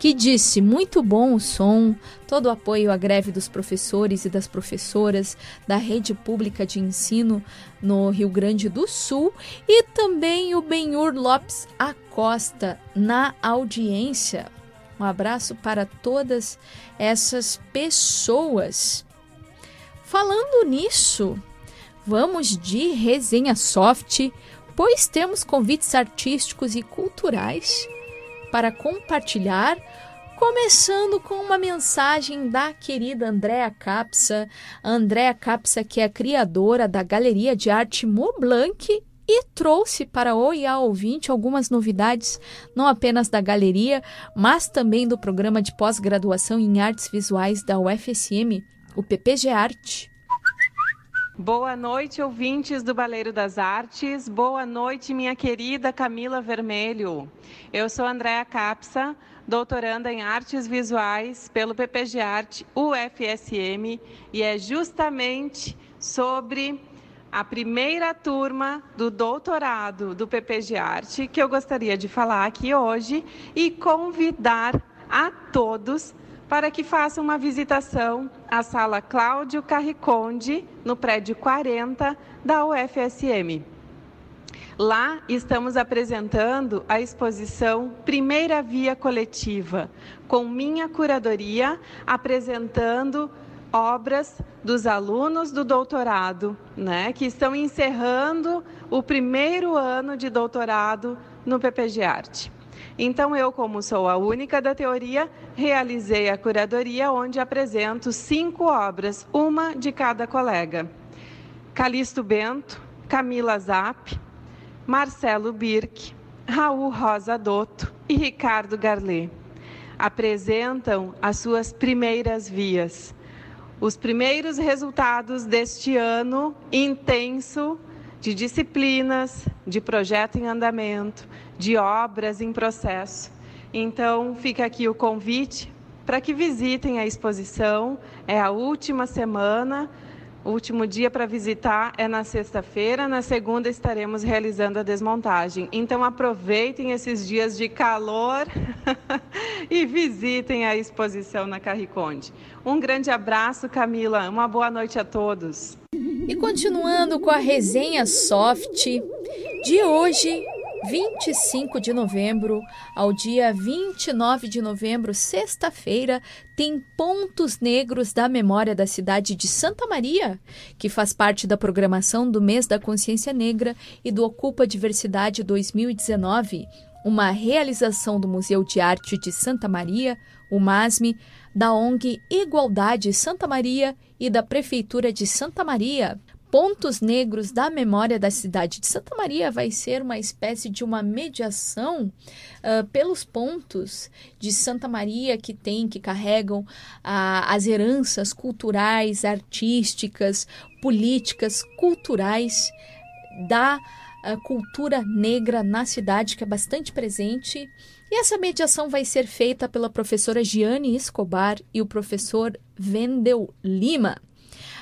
que disse: muito bom o som, todo o apoio à greve dos professores e das professoras da rede pública de ensino no Rio Grande do Sul, e também o Benhur Lopes Acosta na audiência. Um abraço para todas essas pessoas. Falando nisso, vamos de resenha soft, pois temos convites artísticos e culturais para compartilhar, começando com uma mensagem da querida Andréa Capsa. Andréa Capsa, que é criadora da Galeria de Arte Moblanc e trouxe para o IA ouvinte algumas novidades, não apenas da galeria, mas também do programa de pós-graduação em artes visuais da UFSM, o PPG Arte. Boa noite, ouvintes do Baleiro das Artes. Boa noite, minha querida Camila Vermelho. Eu sou Andréa Capsa, doutoranda em Artes Visuais pelo PPG Arte UFSM e é justamente sobre a primeira turma do doutorado do PPG Arte que eu gostaria de falar aqui hoje e convidar a todos para que faça uma visitação à sala Cláudio Carriconde, no prédio 40 da UFSM. Lá estamos apresentando a exposição Primeira Via Coletiva, com minha curadoria apresentando obras dos alunos do doutorado, né, que estão encerrando o primeiro ano de doutorado no PPG Arte. Então, eu, como sou a única da teoria, realizei a curadoria, onde apresento cinco obras, uma de cada colega. Calixto Bento, Camila Zapp, Marcelo Birk, Raul Rosa Dotto e Ricardo Garlet. Apresentam as suas primeiras vias. Os primeiros resultados deste ano intenso de disciplinas, de projeto em andamento, de obras em processo. Então, fica aqui o convite para que visitem a exposição. É a última semana, o último dia para visitar é na sexta-feira, na segunda estaremos realizando a desmontagem. Então aproveitem esses dias de calor e visitem a exposição na Carriconde. Um grande abraço, Camila. Uma boa noite a todos. E continuando com a resenha soft de hoje, 25 de novembro ao dia 29 de novembro, sexta-feira, tem Pontos Negros da Memória da cidade de Santa Maria, que faz parte da programação do Mês da Consciência Negra e do Ocupa Diversidade 2019, uma realização do Museu de Arte de Santa Maria, o MASME, da ONG Igualdade Santa Maria e da Prefeitura de Santa Maria. Pontos Negros da Memória da Cidade de Santa Maria vai ser uma espécie de uma mediação uh, pelos pontos de Santa Maria que tem, que carregam uh, as heranças culturais, artísticas, políticas, culturais da uh, cultura negra na cidade, que é bastante presente. E essa mediação vai ser feita pela professora Giane Escobar e o professor Vendel Lima.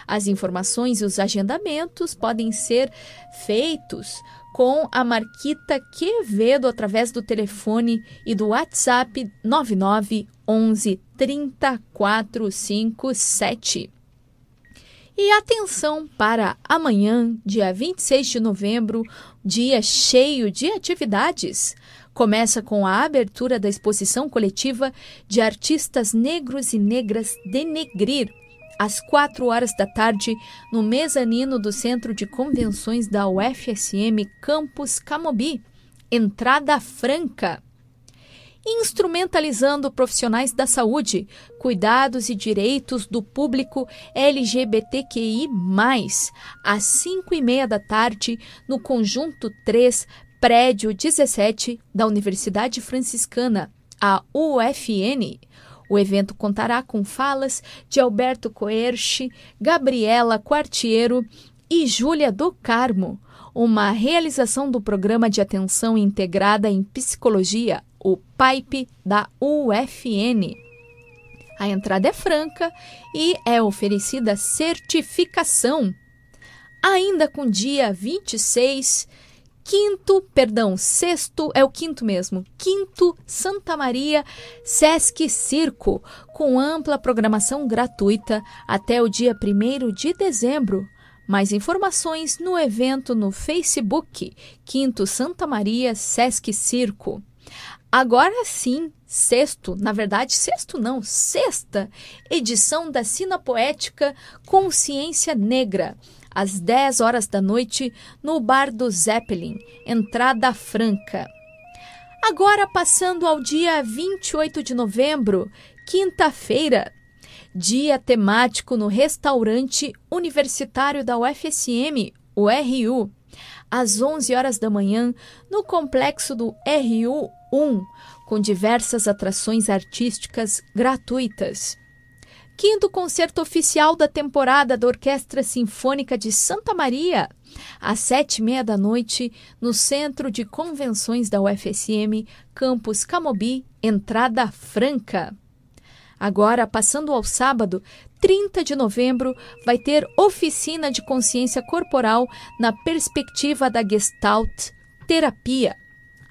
As informações e os agendamentos podem ser feitos com a Marquita Quevedo através do telefone e do WhatsApp 99 11 3457. E atenção para amanhã, dia 26 de novembro, dia cheio de atividades. Começa com a abertura da exposição coletiva de artistas negros e negras Denegrir, às quatro horas da tarde, no mezanino do Centro de Convenções da UFSM Campus Camobi. Entrada franca. Instrumentalizando profissionais da saúde, cuidados e direitos do público LGBTQI, às cinco e meia da tarde, no Conjunto 3, prédio 17 da Universidade Franciscana, a UFN. O evento contará com falas de Alberto Coerche, Gabriela Quartiero e Júlia do Carmo, uma realização do Programa de Atenção Integrada em Psicologia, o PAIP da UFN. A entrada é franca e é oferecida certificação. Ainda com dia 26 quinto, perdão, sexto, é o quinto mesmo, quinto Santa Maria Sesc Circo, com ampla programação gratuita até o dia 1 de dezembro. Mais informações no evento no Facebook, Quinto Santa Maria Sesc Circo. Agora sim, sexto, na verdade, sexto não, sexta edição da Sina Poética Consciência Negra às 10 horas da noite, no bar do Zeppelin, entrada franca. Agora, passando ao dia 28 de novembro, quinta-feira, dia temático no restaurante universitário da UFSM, o RU, às 11 horas da manhã, no complexo do RU 1, com diversas atrações artísticas gratuitas quinto concerto oficial da temporada da Orquestra Sinfônica de Santa Maria, às sete e meia da noite, no Centro de Convenções da UFSM, Campus Camobi, entrada franca. Agora, passando ao sábado, 30 de novembro, vai ter oficina de consciência corporal na perspectiva da Gestalt Terapia,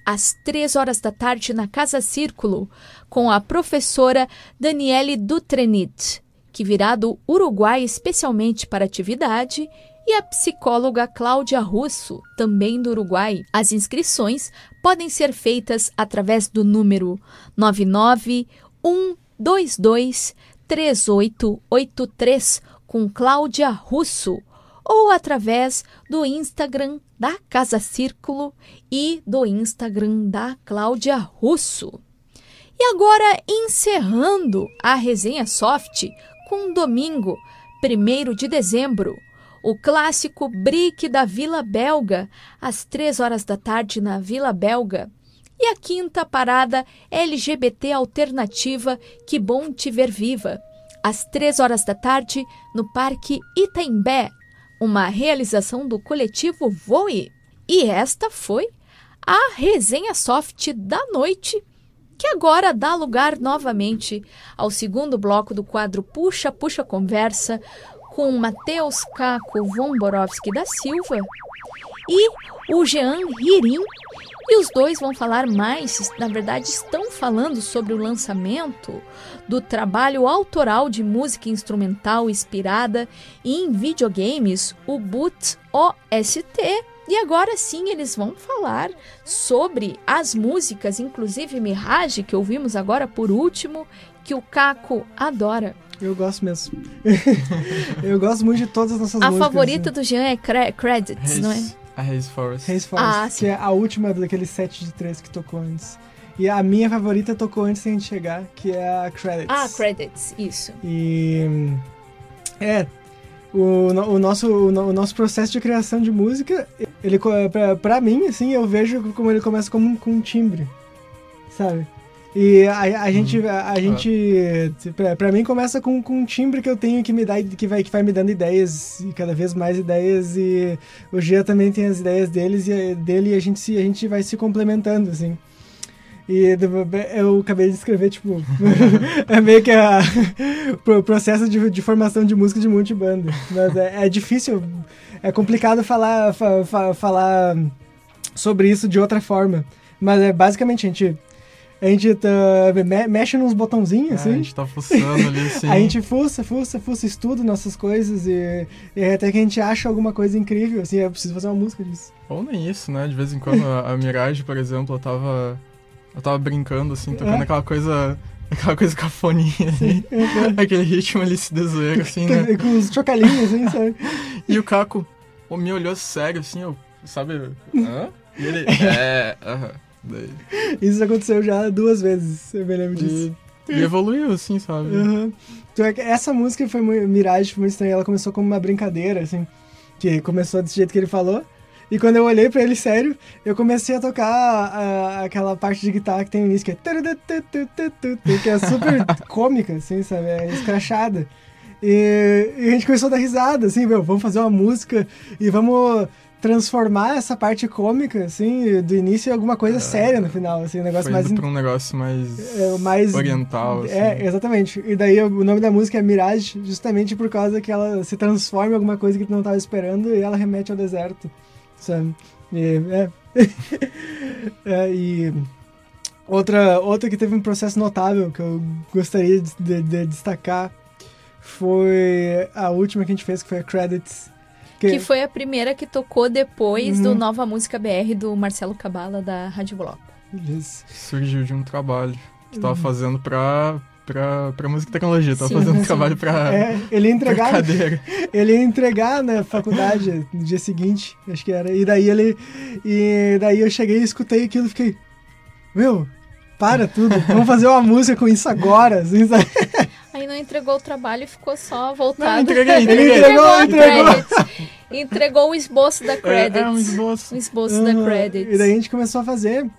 às três horas da tarde na Casa Círculo, com a professora Daniele Dutrenit, que virá do Uruguai especialmente para atividade, e a psicóloga Cláudia Russo, também do Uruguai. As inscrições podem ser feitas através do número 99122 3883 com Cláudia Russo ou através do Instagram da Casa Círculo e do Instagram da Cláudia Russo. E agora, encerrando a resenha soft com domingo, 1 de dezembro, o clássico Brick da Vila Belga, às 3 horas da tarde na Vila Belga. E a quinta parada LGBT alternativa Que Bom Te Ver Viva, às 3 horas da tarde no Parque Itaimbé, uma realização do coletivo Voe. E esta foi a resenha soft da noite que agora dá lugar novamente ao segundo bloco do quadro Puxa, Puxa Conversa, com Matheus Caco Vomborowski da Silva e o Jean Hirim. E os dois vão falar mais, na verdade, estão falando sobre o lançamento do trabalho autoral de música instrumental inspirada em videogames, o Boot OST, e agora sim eles vão falar sobre as músicas, inclusive Mirage, que ouvimos agora por último, que o Caco adora. Eu gosto mesmo. eu gosto muito de todas as nossas a músicas. A favorita assim. do Jean é Cre Credits, Haze, não é? A Haze Forest. Haze Forest, ah, que é a última daquele set de três que tocou antes. E a minha favorita tocou antes de a gente chegar, que é a Credits. Ah, Credits, isso. E. É, o, o, nosso, o, o, nosso processo de criação de música, ele pra, pra mim, assim, eu vejo como ele começa como com um timbre, sabe? E a, a gente, a, a gente pra, pra, mim, começa com, com um timbre que eu tenho que me dá, que vai, que vai me dando ideias, e cada vez mais ideias, e o Gia também tem as ideias deles e dele, e a gente, se, a gente vai se complementando, assim. E eu acabei de escrever, tipo, é meio que a, o processo de, de formação de música de multibanda. Mas é, é difícil, é complicado falar, fa, fa, falar sobre isso de outra forma. Mas é basicamente a gente a gente tá, me, mexe nos botãozinhos, é, assim. A gente tá fuçando ali, assim. a gente fuça, fuça, fuça, estuda nossas coisas e, e, até que a gente acha alguma coisa incrível, assim, eu preciso fazer uma música disso. Ou nem isso, né? De vez em quando a, a Mirage, por exemplo, eu tava, eu tava brincando, assim, tocando é. aquela coisa... Aquela coisa cafoninha ali. É, Aquele ritmo ali se desoeiro, assim, né? Com os chocalinhos, assim, sabe? e o Caco me olhou sério, assim, eu, sabe? Hã? E ele, é, aham. Daí. Isso aconteceu já duas vezes, eu me lembro disso. E, e evoluiu, assim, sabe? Uhum. Então, é essa música foi muito, Mirage foi muito estranha. Ela começou como uma brincadeira, assim. Que começou desse jeito que ele falou. E quando eu olhei pra ele sério, eu comecei a tocar a, aquela parte de guitarra que tem no início, que é, que é super cômica, assim, sabe? É escrachada. E, e, a gente começou a dar risada, assim, meu, vamos fazer uma música e vamos transformar essa parte cômica, assim, do início em alguma coisa é, séria no final, assim, um negócio foi mais... pra um negócio mais, é, mais oriental, assim. É, exatamente. E daí o nome da música é Mirage, justamente por causa que ela se transforma em alguma coisa que tu não estava esperando e ela remete ao deserto, sabe? E, é... é, e... Outra, outra que teve um processo notável que eu gostaria de, de, de destacar foi a última que a gente fez, que foi a Credits, que... que foi a primeira que tocou depois uhum. do Nova Música BR do Marcelo Cabala da Rádio Bloco. Isso. Surgiu de um trabalho que estava uhum. fazendo para pra, pra música e tecnologia. Tava sim, fazendo um trabalho pra. É, ele ia entregar. Ele ia entregar na faculdade no dia seguinte, acho que era. E daí ele. E daí eu cheguei e escutei aquilo e fiquei. Meu, para tudo, vamos fazer uma música com isso agora. Assim? Aí não entregou o trabalho e ficou só voltado. Não, entreguei, entreguei. Ele entregou, entregou. entregou o esboço da credits. É, é um esboço. Um esboço uhum. da credits. E daí a gente começou a fazer.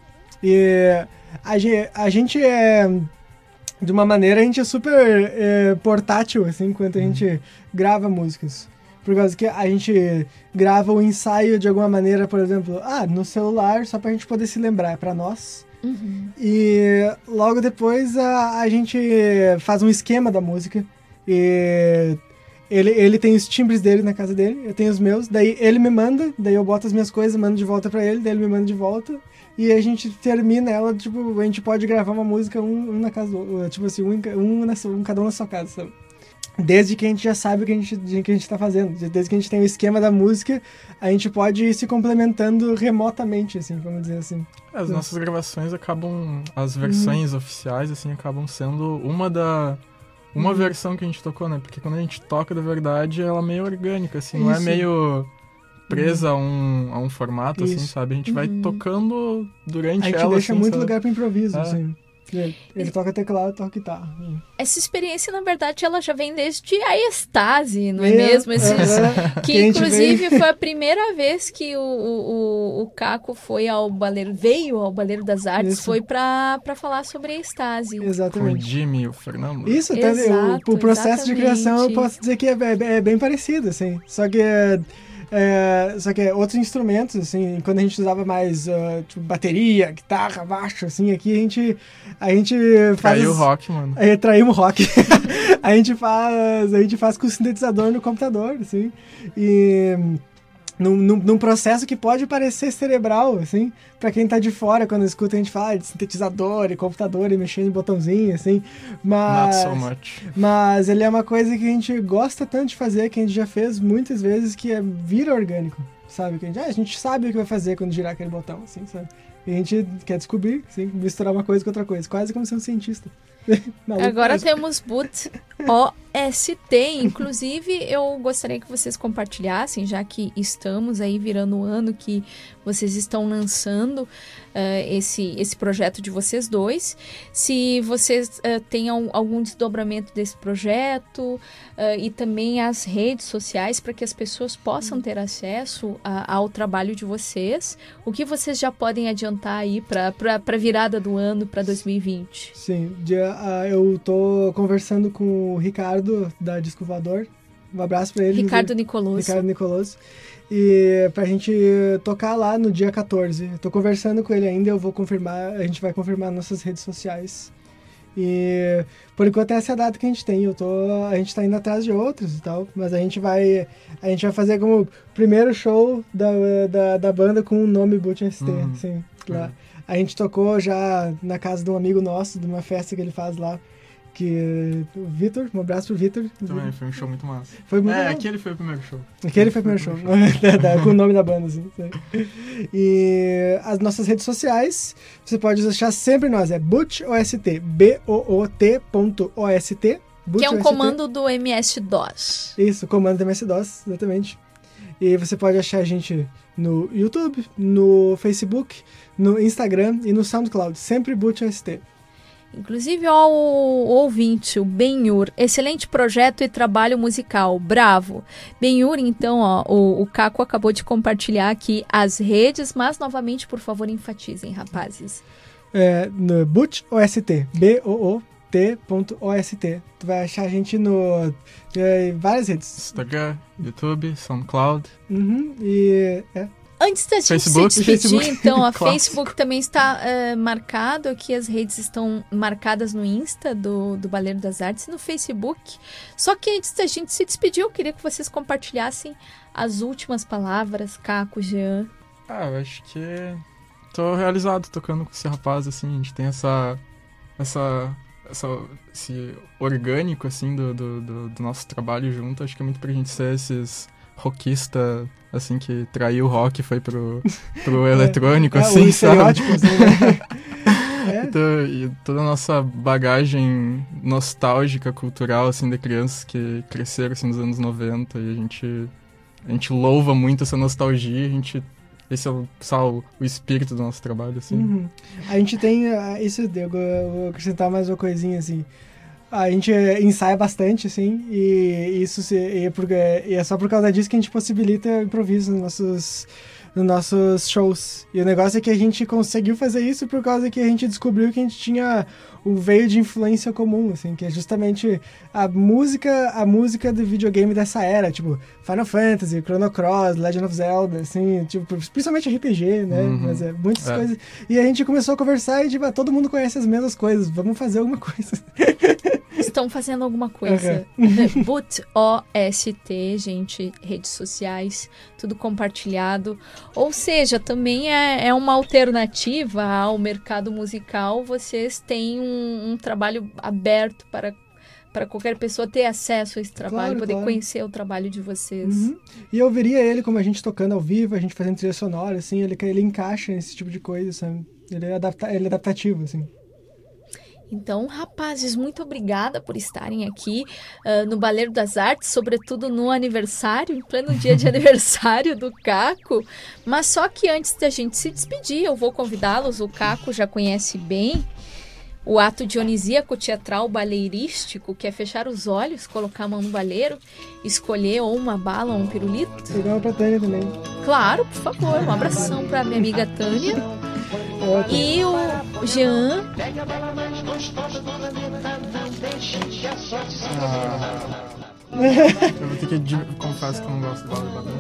E a gente, a gente é. De uma maneira, a gente é super é, portátil, assim, enquanto a gente uhum. grava músicas. Por causa que a gente grava o ensaio de alguma maneira, por exemplo, ah, no celular, só pra gente poder se lembrar, pra nós. Uhum. E logo depois a, a gente faz um esquema da música. E ele, ele tem os timbres dele na casa dele, eu tenho os meus. Daí ele me manda, daí eu boto as minhas coisas, mando de volta para ele, daí ele me manda de volta. E a gente termina ela, tipo, a gente pode gravar uma música um, um na casa do outro. Tipo assim, um, um, na, um cada um na sua casa, sabe? Desde que a gente já sabe o que a gente, que a gente tá fazendo. Desde que a gente tem o esquema da música, a gente pode ir se complementando remotamente, assim, vamos dizer assim. As nossas gravações acabam. As versões uhum. oficiais, assim, acabam sendo uma da. Uma uhum. versão que a gente tocou, né? Porque quando a gente toca de verdade, ela é meio orgânica, assim, Isso. não é meio presa uhum. a, um, a um formato, assim, Isso. assim, sabe? A gente vai uhum. tocando durante ela. A gente ela, deixa assim, muito sabe? lugar para improviso, é. assim. Ele, ele toca teclado, toca guitarra. Essa experiência, na verdade, ela já vem desde a Estase, não é, é mesmo? Esses, é, que, inclusive, foi a primeira vez que o, o, o Caco foi ao Baleiro, veio ao Baleiro das Artes, Isso. foi para falar sobre a Estase. Exatamente. O Jimmy e o Fernando. Isso, Exato, o, o processo exatamente. de criação eu posso dizer que é, é, é bem parecido, assim. Só que... É, é, só que outros instrumentos, assim, quando a gente usava mais uh, tipo, bateria, guitarra, baixo, assim, aqui a gente, a gente faz... Traiu o rock, mano. Aí traímos o rock. a gente faz, a gente faz com sintetizador no computador, assim, e num, num, num, processo que pode parecer cerebral, assim, para quem tá de fora, quando escuta a gente falar de sintetizador e computador e mexendo em botãozinho, assim, mas... Not so much. Mas ele é uma coisa que a gente gosta tanto de fazer, que a gente já fez muitas vezes, que é vira orgânico, sabe? Que a gente, ah, a gente sabe o que vai fazer quando girar aquele botão, assim, sabe? E a gente quer descobrir, assim, misturar uma coisa com outra coisa, quase como ser um cientista. Agora temos boot OST. Inclusive, eu gostaria que vocês compartilhassem, já que estamos aí virando o ano que vocês estão lançando uh, esse, esse projeto de vocês dois. Se vocês uh, têm algum desdobramento desse projeto uh, e também as redes sociais para que as pessoas possam ter acesso a, ao trabalho de vocês. O que vocês já podem adiantar aí para a virada do ano para 2020? Sim, eu estou conversando com o Ricardo da Disco Voador. Um abraço para ele. Ricardo Nicoloso. Ricardo Nicoloso e pra gente tocar lá no dia 14. tô conversando com ele ainda, eu vou confirmar, a gente vai confirmar nossas redes sociais. E por enquanto essa é a data que a gente tem. Eu tô, a gente tá indo atrás de outros e tal, mas a gente vai a gente vai fazer como primeiro show da, da, da banda com o nome Boot ST, uhum. assim, lá. Uhum. A gente tocou já na casa de um amigo nosso, de uma festa que ele faz lá que o Vitor, um abraço pro Vitor. Também, foi um show muito massa. Foi muito é, aquele foi o primeiro show. Aquele foi o primeiro show, com o nome da banda, assim. E as nossas redes sociais, você pode achar sempre nós, é BOOT.OST, B-O-O-T.OST. Que é um comando do MS-DOS. Isso, comando do MS-DOS, exatamente. E você pode achar a gente no YouTube, no Facebook, no Instagram e no SoundCloud, sempre BOOT.OST. Inclusive ao ouvinte, o Benhur, excelente projeto e trabalho musical, bravo. Benhur, então, ó, o, o Caco acabou de compartilhar aqui as redes, mas novamente, por favor, enfatizem, rapazes. É, no Boot OST, B-O-O-T.ost. Tu vai achar a gente no é, várias redes. Instagram, YouTube, SoundCloud. Uhum, e é, Antes da gente Facebook, se despedir, Facebook. então, a Facebook também está uh, marcado aqui, as redes estão marcadas no Insta do, do Baleiro das Artes e no Facebook. Só que antes da gente se despedir, eu queria que vocês compartilhassem as últimas palavras, Caco, Jean. Ah, eu acho que tô realizado tocando com esse rapaz, assim, a gente tem essa... essa, essa esse orgânico, assim, do, do, do, do nosso trabalho junto, acho que é muito pra gente ser esses rockista, assim, que traiu o rock e foi pro, pro é, eletrônico, é, assim, sabe? Assim, né? é. então, e toda a nossa bagagem nostálgica, cultural, assim, de crianças que cresceram, assim, nos anos 90 e a gente, a gente louva muito essa nostalgia, a gente esse é o, só o, espírito do nosso trabalho, assim. Uhum. A gente tem, uh, isso, eu vou acrescentar mais uma coisinha, assim, a gente ensaia bastante, assim, e isso se, e é, e é só por causa disso que a gente possibilita improviso nos nossos, nos nossos shows. E o negócio é que a gente conseguiu fazer isso por causa que a gente descobriu que a gente tinha o veio de influência comum, assim, que é justamente a música, a música do videogame dessa era, tipo Final Fantasy, Chrono Cross, Legend of Zelda, assim, tipo, principalmente RPG, né? Uhum. Mas é muitas é. coisas. E a gente começou a conversar e tipo, ah, todo mundo conhece as mesmas coisas, vamos fazer alguma coisa. Estão fazendo alguma coisa. Uhum. Boot OST, gente, redes sociais, tudo compartilhado. Ou seja, também é, é uma alternativa ao mercado musical. Vocês têm um, um trabalho aberto para para qualquer pessoa ter acesso a esse trabalho, claro, poder claro. conhecer o trabalho de vocês. Uhum. E eu veria ele como a gente tocando ao vivo, a gente fazendo trilha sonora, assim, ele, ele encaixa nesse tipo de coisa, sabe? Ele é, adapta, ele é adaptativo, assim. Então, rapazes, muito obrigada por estarem aqui uh, no Baleiro das Artes, sobretudo no aniversário, em pleno dia de aniversário do Caco. Mas só que antes da gente se despedir, eu vou convidá-los. O Caco já conhece bem o ato dionisíaco teatral baleirístico, que é fechar os olhos, colocar a mão no baleiro, escolher ou uma bala ou um pirulito. Legal pra Tânia também. Claro, por favor. Um abração pra minha amiga Tânia. E o Jean. Ah. Eu vou ter que confesso que eu não gosto de bala de banana.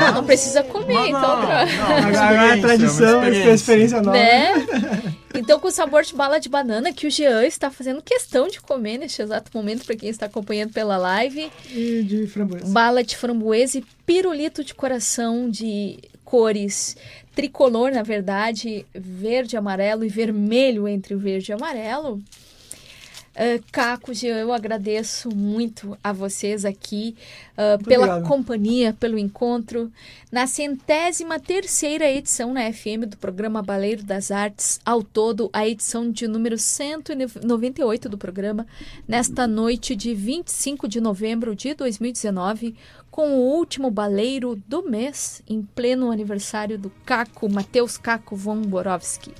Ah, não precisa comer, não, então. Não, não, agora é tradição, é experiência. experiência nova. Né? Então, com o sabor de bala de banana, que o Jean está fazendo questão de comer neste exato momento, para quem está acompanhando pela live. E de framboesa. Bala de framboesa e pirulito de coração de cores tricolor, na verdade, verde, amarelo e vermelho entre o verde e amarelo. Uh, Caco, eu agradeço muito a vocês aqui uh, pela obrigado. companhia, pelo encontro. Na centésima terceira edição na FM do programa Baleiro das Artes, ao todo, a edição de número 198 do programa, nesta noite de 25 de novembro de 2019, com o último baleiro do mês, em pleno aniversário do Caco, Matheus Caco von Borowski.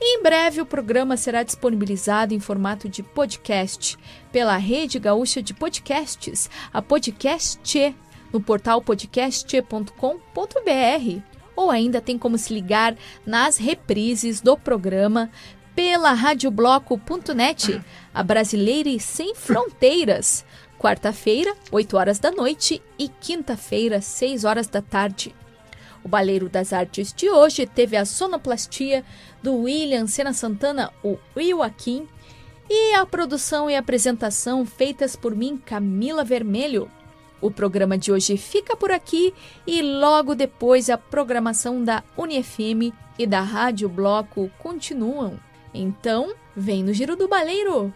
Em breve, o programa será disponibilizado em formato de podcast pela Rede Gaúcha de Podcasts, a Podcast, no portal podcast.com.br. Ou ainda tem como se ligar nas reprises do programa pela radiobloco.net, a brasileira sem fronteiras. Quarta-feira, 8 horas da noite e quinta-feira, 6 horas da tarde. O Baleiro das Artes de hoje teve a sonoplastia do William Sena Santana, o Joaquim, e a produção e apresentação feitas por mim, Camila Vermelho. O programa de hoje fica por aqui e logo depois a programação da UniFM e da Rádio Bloco continuam. Então, vem no Giro do Baleiro!